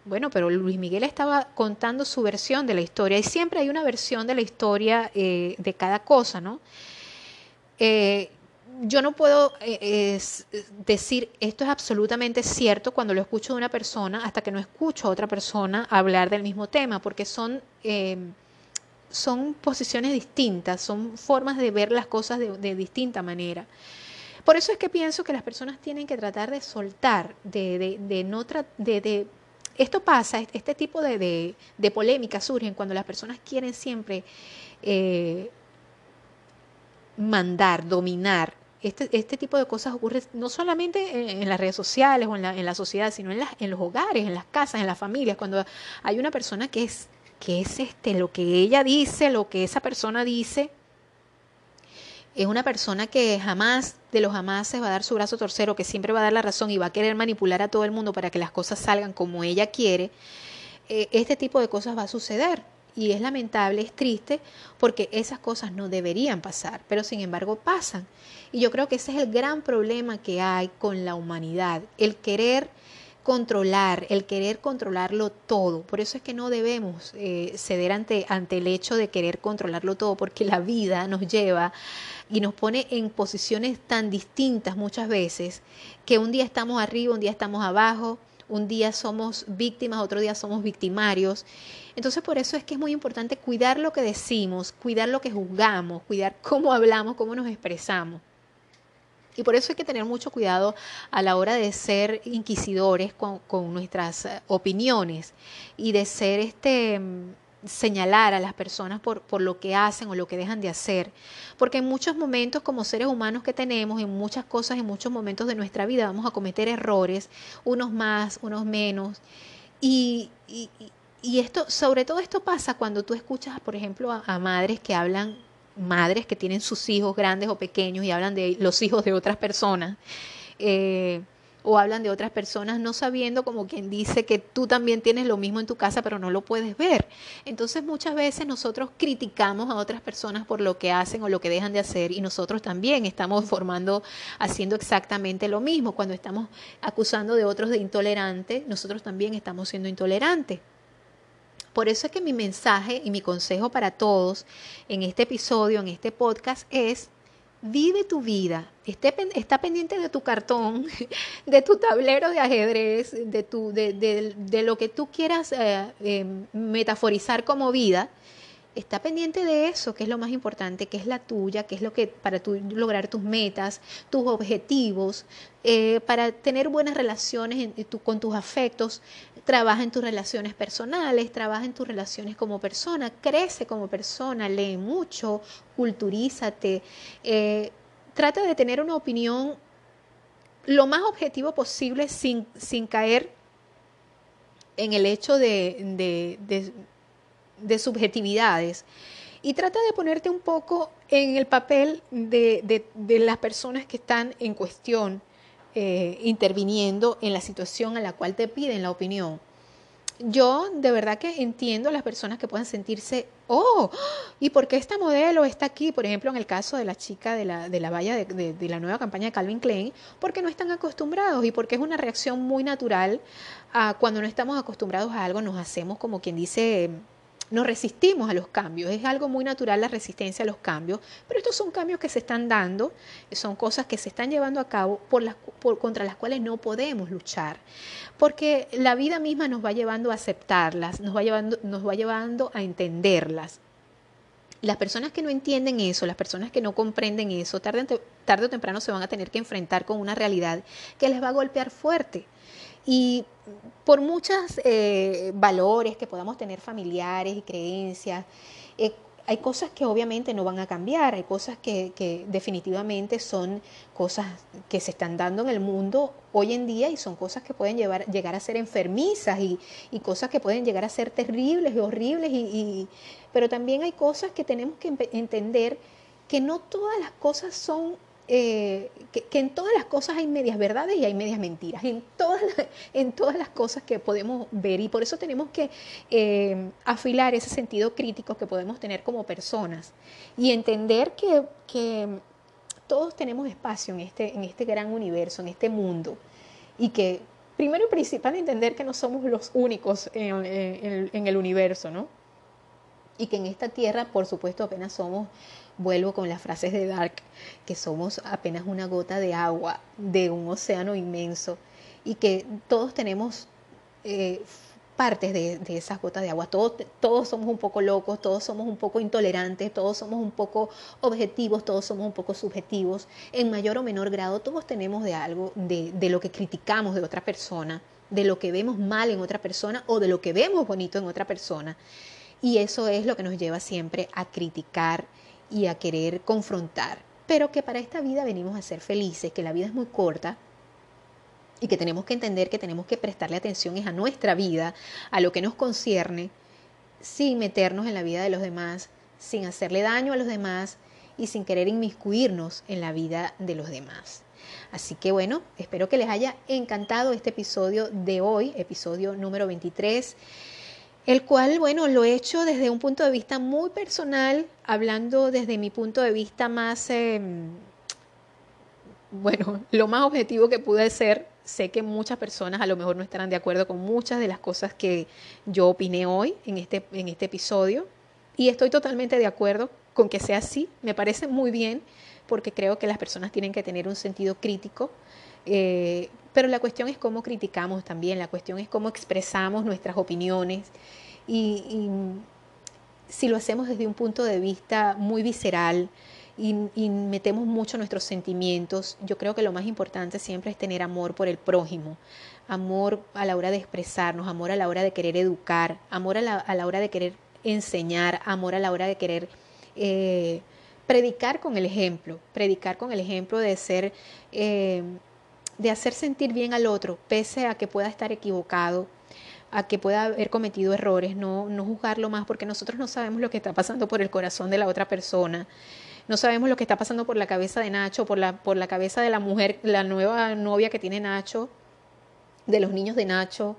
Bueno, pero Luis Miguel estaba contando su versión de la historia y siempre hay una versión de la historia eh, de cada cosa, ¿no? Eh, yo no puedo decir esto es absolutamente cierto cuando lo escucho de una persona hasta que no escucho a otra persona hablar del mismo tema, porque son son posiciones distintas, son formas de ver las cosas de, distinta manera. Por eso es que pienso que las personas tienen que tratar de soltar, de, de, de no de, esto pasa, este tipo de, polémicas surgen cuando las personas quieren siempre eh, mandar, dominar. Este, este, tipo de cosas ocurre no solamente en, las redes sociales o en la, en la sociedad, sino en, en los hogares, en las casas, en las familias, cuando hay una persona que es que es este lo que ella dice, lo que esa persona dice, es una persona que jamás de los jamás se va a dar su brazo torcero, que siempre va a dar la razón y va a querer manipular a todo el mundo para que las cosas salgan como ella quiere, eh, este tipo de cosas va a suceder. Y es lamentable, es triste, porque esas cosas no deberían pasar, pero sin embargo pasan. Y yo creo que ese es el gran problema que hay con la humanidad, el querer controlar, el querer controlarlo todo. Por eso es que no debemos eh, ceder ante, ante el hecho de querer controlarlo todo, porque la vida nos lleva y nos pone en posiciones tan distintas muchas veces, que un día estamos arriba, un día estamos abajo, un día somos víctimas, otro día somos victimarios. Entonces por eso es que es muy importante cuidar lo que decimos, cuidar lo que juzgamos, cuidar cómo hablamos, cómo nos expresamos. Y por eso hay que tener mucho cuidado a la hora de ser inquisidores con, nuestras eh, opiniones y de ser este señalar a las personas por, por, lo que hacen o lo que dejan de hacer. Porque en muchos momentos como seres humanos que tenemos, en muchas cosas, en muchos momentos de nuestra vida vamos a cometer errores, unos más, unos menos. Y, y, esto, sobre todo esto pasa cuando tú escuchas, por ejemplo, a madres que hablan madres que tienen sus hijos grandes o pequeños y hablan de los hijos de otras personas. Eh, o hablan de otras personas no sabiendo como quien dice que tú también tienes lo mismo en tu casa pero no lo puedes ver. Entonces muchas veces nosotros criticamos a otras personas por lo que hacen o lo que dejan de hacer y nosotros también estamos formando, haciendo exactamente lo mismo. Cuando estamos acusando de otros de intolerantes, nosotros también estamos siendo intolerantes. Por eso es que mi mensaje y mi consejo para todos en este episodio, en este podcast, es vive tu vida, está pendiente de tu cartón, de tu tablero de ajedrez, de, tu, de, lo que tú quieras eh, eh, metaforizar como vida. Está pendiente de eso, que es lo más importante, que es la tuya, que es lo que para tú lograr tus metas, tus objetivos, eh, para tener buenas relaciones con tus afectos, trabaja en tus relaciones personales, trabaja en tus relaciones como persona, crece como persona, lee mucho, culturízate, eh, trata de tener una opinión lo más objetivo posible sin, sin caer en el hecho de de subjetividades. Y trata de ponerte un poco en el papel de, las personas que están en cuestión, eh, interviniendo en la situación a la cual te piden la opinión. Yo de verdad que entiendo a las personas que puedan sentirse, oh, ¿y por qué esta modelo está aquí? Por ejemplo, en el caso de la chica de la, de la valla de, de la nueva campaña de Calvin Klein, porque no están acostumbrados y porque es una reacción muy natural a cuando no estamos acostumbrados a algo, nos hacemos como quien dice nos resistimos a los cambios. Es algo muy natural la resistencia a los cambios, pero estos son cambios que se están dando, son cosas que se están llevando a cabo por las, contra las cuales no podemos luchar, porque la vida misma nos va llevando a aceptarlas, nos va llevando, nos va llevando a entenderlas. Las personas que no entienden eso, las personas que no comprenden eso, tarde, tarde o temprano se van a tener que enfrentar con una realidad que les va a golpear fuerte. Y por muchos eh, valores que podamos tener familiares y creencias, eh, hay cosas que obviamente no van a cambiar, hay cosas que, definitivamente son cosas que se están dando en el mundo hoy en día y son cosas que pueden llevar, llegar a ser enfermizas y, cosas que pueden llegar a ser terribles y horribles, y, pero también hay cosas que tenemos que entender que no todas las cosas son eh, que, en todas las cosas hay medias verdades y hay medias mentiras, en todas, en todas las cosas que podemos ver. Y por eso tenemos que eh, afilar ese sentido crítico que podemos tener como personas y entender que, todos tenemos espacio en este, en este gran universo, en este mundo. Y que primero y principal entender que no somos los únicos en, en el universo, ¿no? Y que en esta tierra, por supuesto, apenas somos Vuelvo con las frases de Dark, que somos apenas una gota de agua de un océano inmenso y que todos tenemos eh, partes de, esas gotas de agua. Todos, todos somos un poco locos, todos somos un poco intolerantes, todos somos un poco objetivos, todos somos un poco subjetivos. En mayor o menor grado, todos tenemos de algo, de, de lo que criticamos de otra persona, de lo que vemos mal en otra persona o de lo que vemos bonito en otra persona. Y eso es lo que nos lleva siempre a criticar y a querer confrontar. Pero que para esta vida venimos a ser felices, que la vida es muy corta y que tenemos que entender que tenemos que prestarle atención a nuestra vida, a lo que nos concierne, sin meternos en la vida de los demás, sin hacerle daño a los demás y sin querer inmiscuirnos en la vida de los demás. Así que bueno, espero que les haya encantado este episodio de hoy, episodio número 23, el cual, bueno, lo he hecho desde un punto de vista muy personal, hablando desde mi punto de vista más, em, bueno, lo más objetivo que pude ser Sé que muchas personas a lo mejor no estarán de acuerdo con muchas de las cosas que yo opiné hoy en este, en este episodio y estoy totalmente de acuerdo con que sea así. Me parece muy bien porque creo que las personas tienen que tener un sentido crítico, eh, pero la cuestión es cómo criticamos también, la cuestión es cómo expresamos nuestras opiniones. Y si lo hacemos desde un punto de vista muy visceral, y, metemos mucho nuestros sentimientos, yo creo que lo más importante siempre es tener amor por el prójimo, amor a la hora de expresarnos, amor a la hora de querer educar, amor a la, hora de querer enseñar, amor a la hora de querer eh, predicar con el ejemplo, predicar con el ejemplo de ser, eh, de hacer sentir bien al otro, pese a que pueda estar equivocado, a que pueda haber cometido errores, no, no juzgarlo más porque nosotros no sabemos lo que está pasando por el corazón de la otra persona. No sabemos lo que está pasando por la cabeza de Nacho, por la, por la cabeza de la mujer, la nueva novia que tiene Nacho, de los niños de Nacho,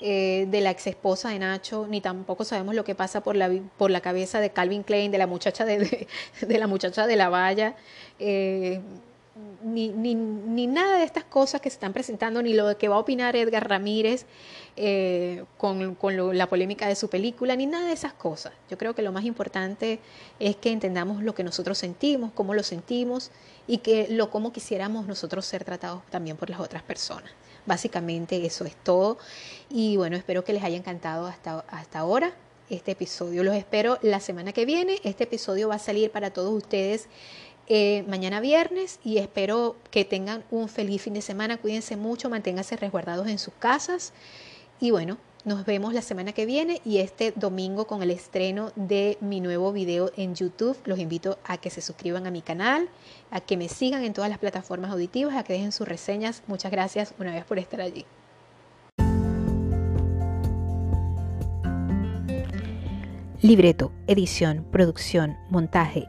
eh, de la ex esposa de Nacho, ni tampoco sabemos lo que pasa por la, por la cabeza de Calvin Klein, de la muchacha de, de, la muchacha de la valla. Eh, ni, ni, ni, nada de estas cosas que se están presentando, ni lo que va a opinar Edgar Ramírez eh, con, con la polémica de su película, ni nada de esas cosas. Yo creo que lo más importante es que entendamos lo que nosotros sentimos, cómo lo sentimos y que lo cómo quisiéramos nosotros ser tratados también por las otras personas. Básicamente eso es todo. Y bueno, espero que les haya encantado hasta, hasta ahora este episodio. Los espero la semana que viene. Este episodio va a salir para todos ustedes eh, mañana viernes y espero que tengan un feliz fin de semana. Cuídense mucho, manténganse resguardados en sus casas y bueno, nos vemos la semana que viene y este domingo con el estreno de mi nuevo video en YouTube. Los invito a que se suscriban a mi canal, a que me sigan en todas las plataformas auditivas, a que dejen sus reseñas. Muchas gracias una vez por estar allí. Libreto, edición, producción, montaje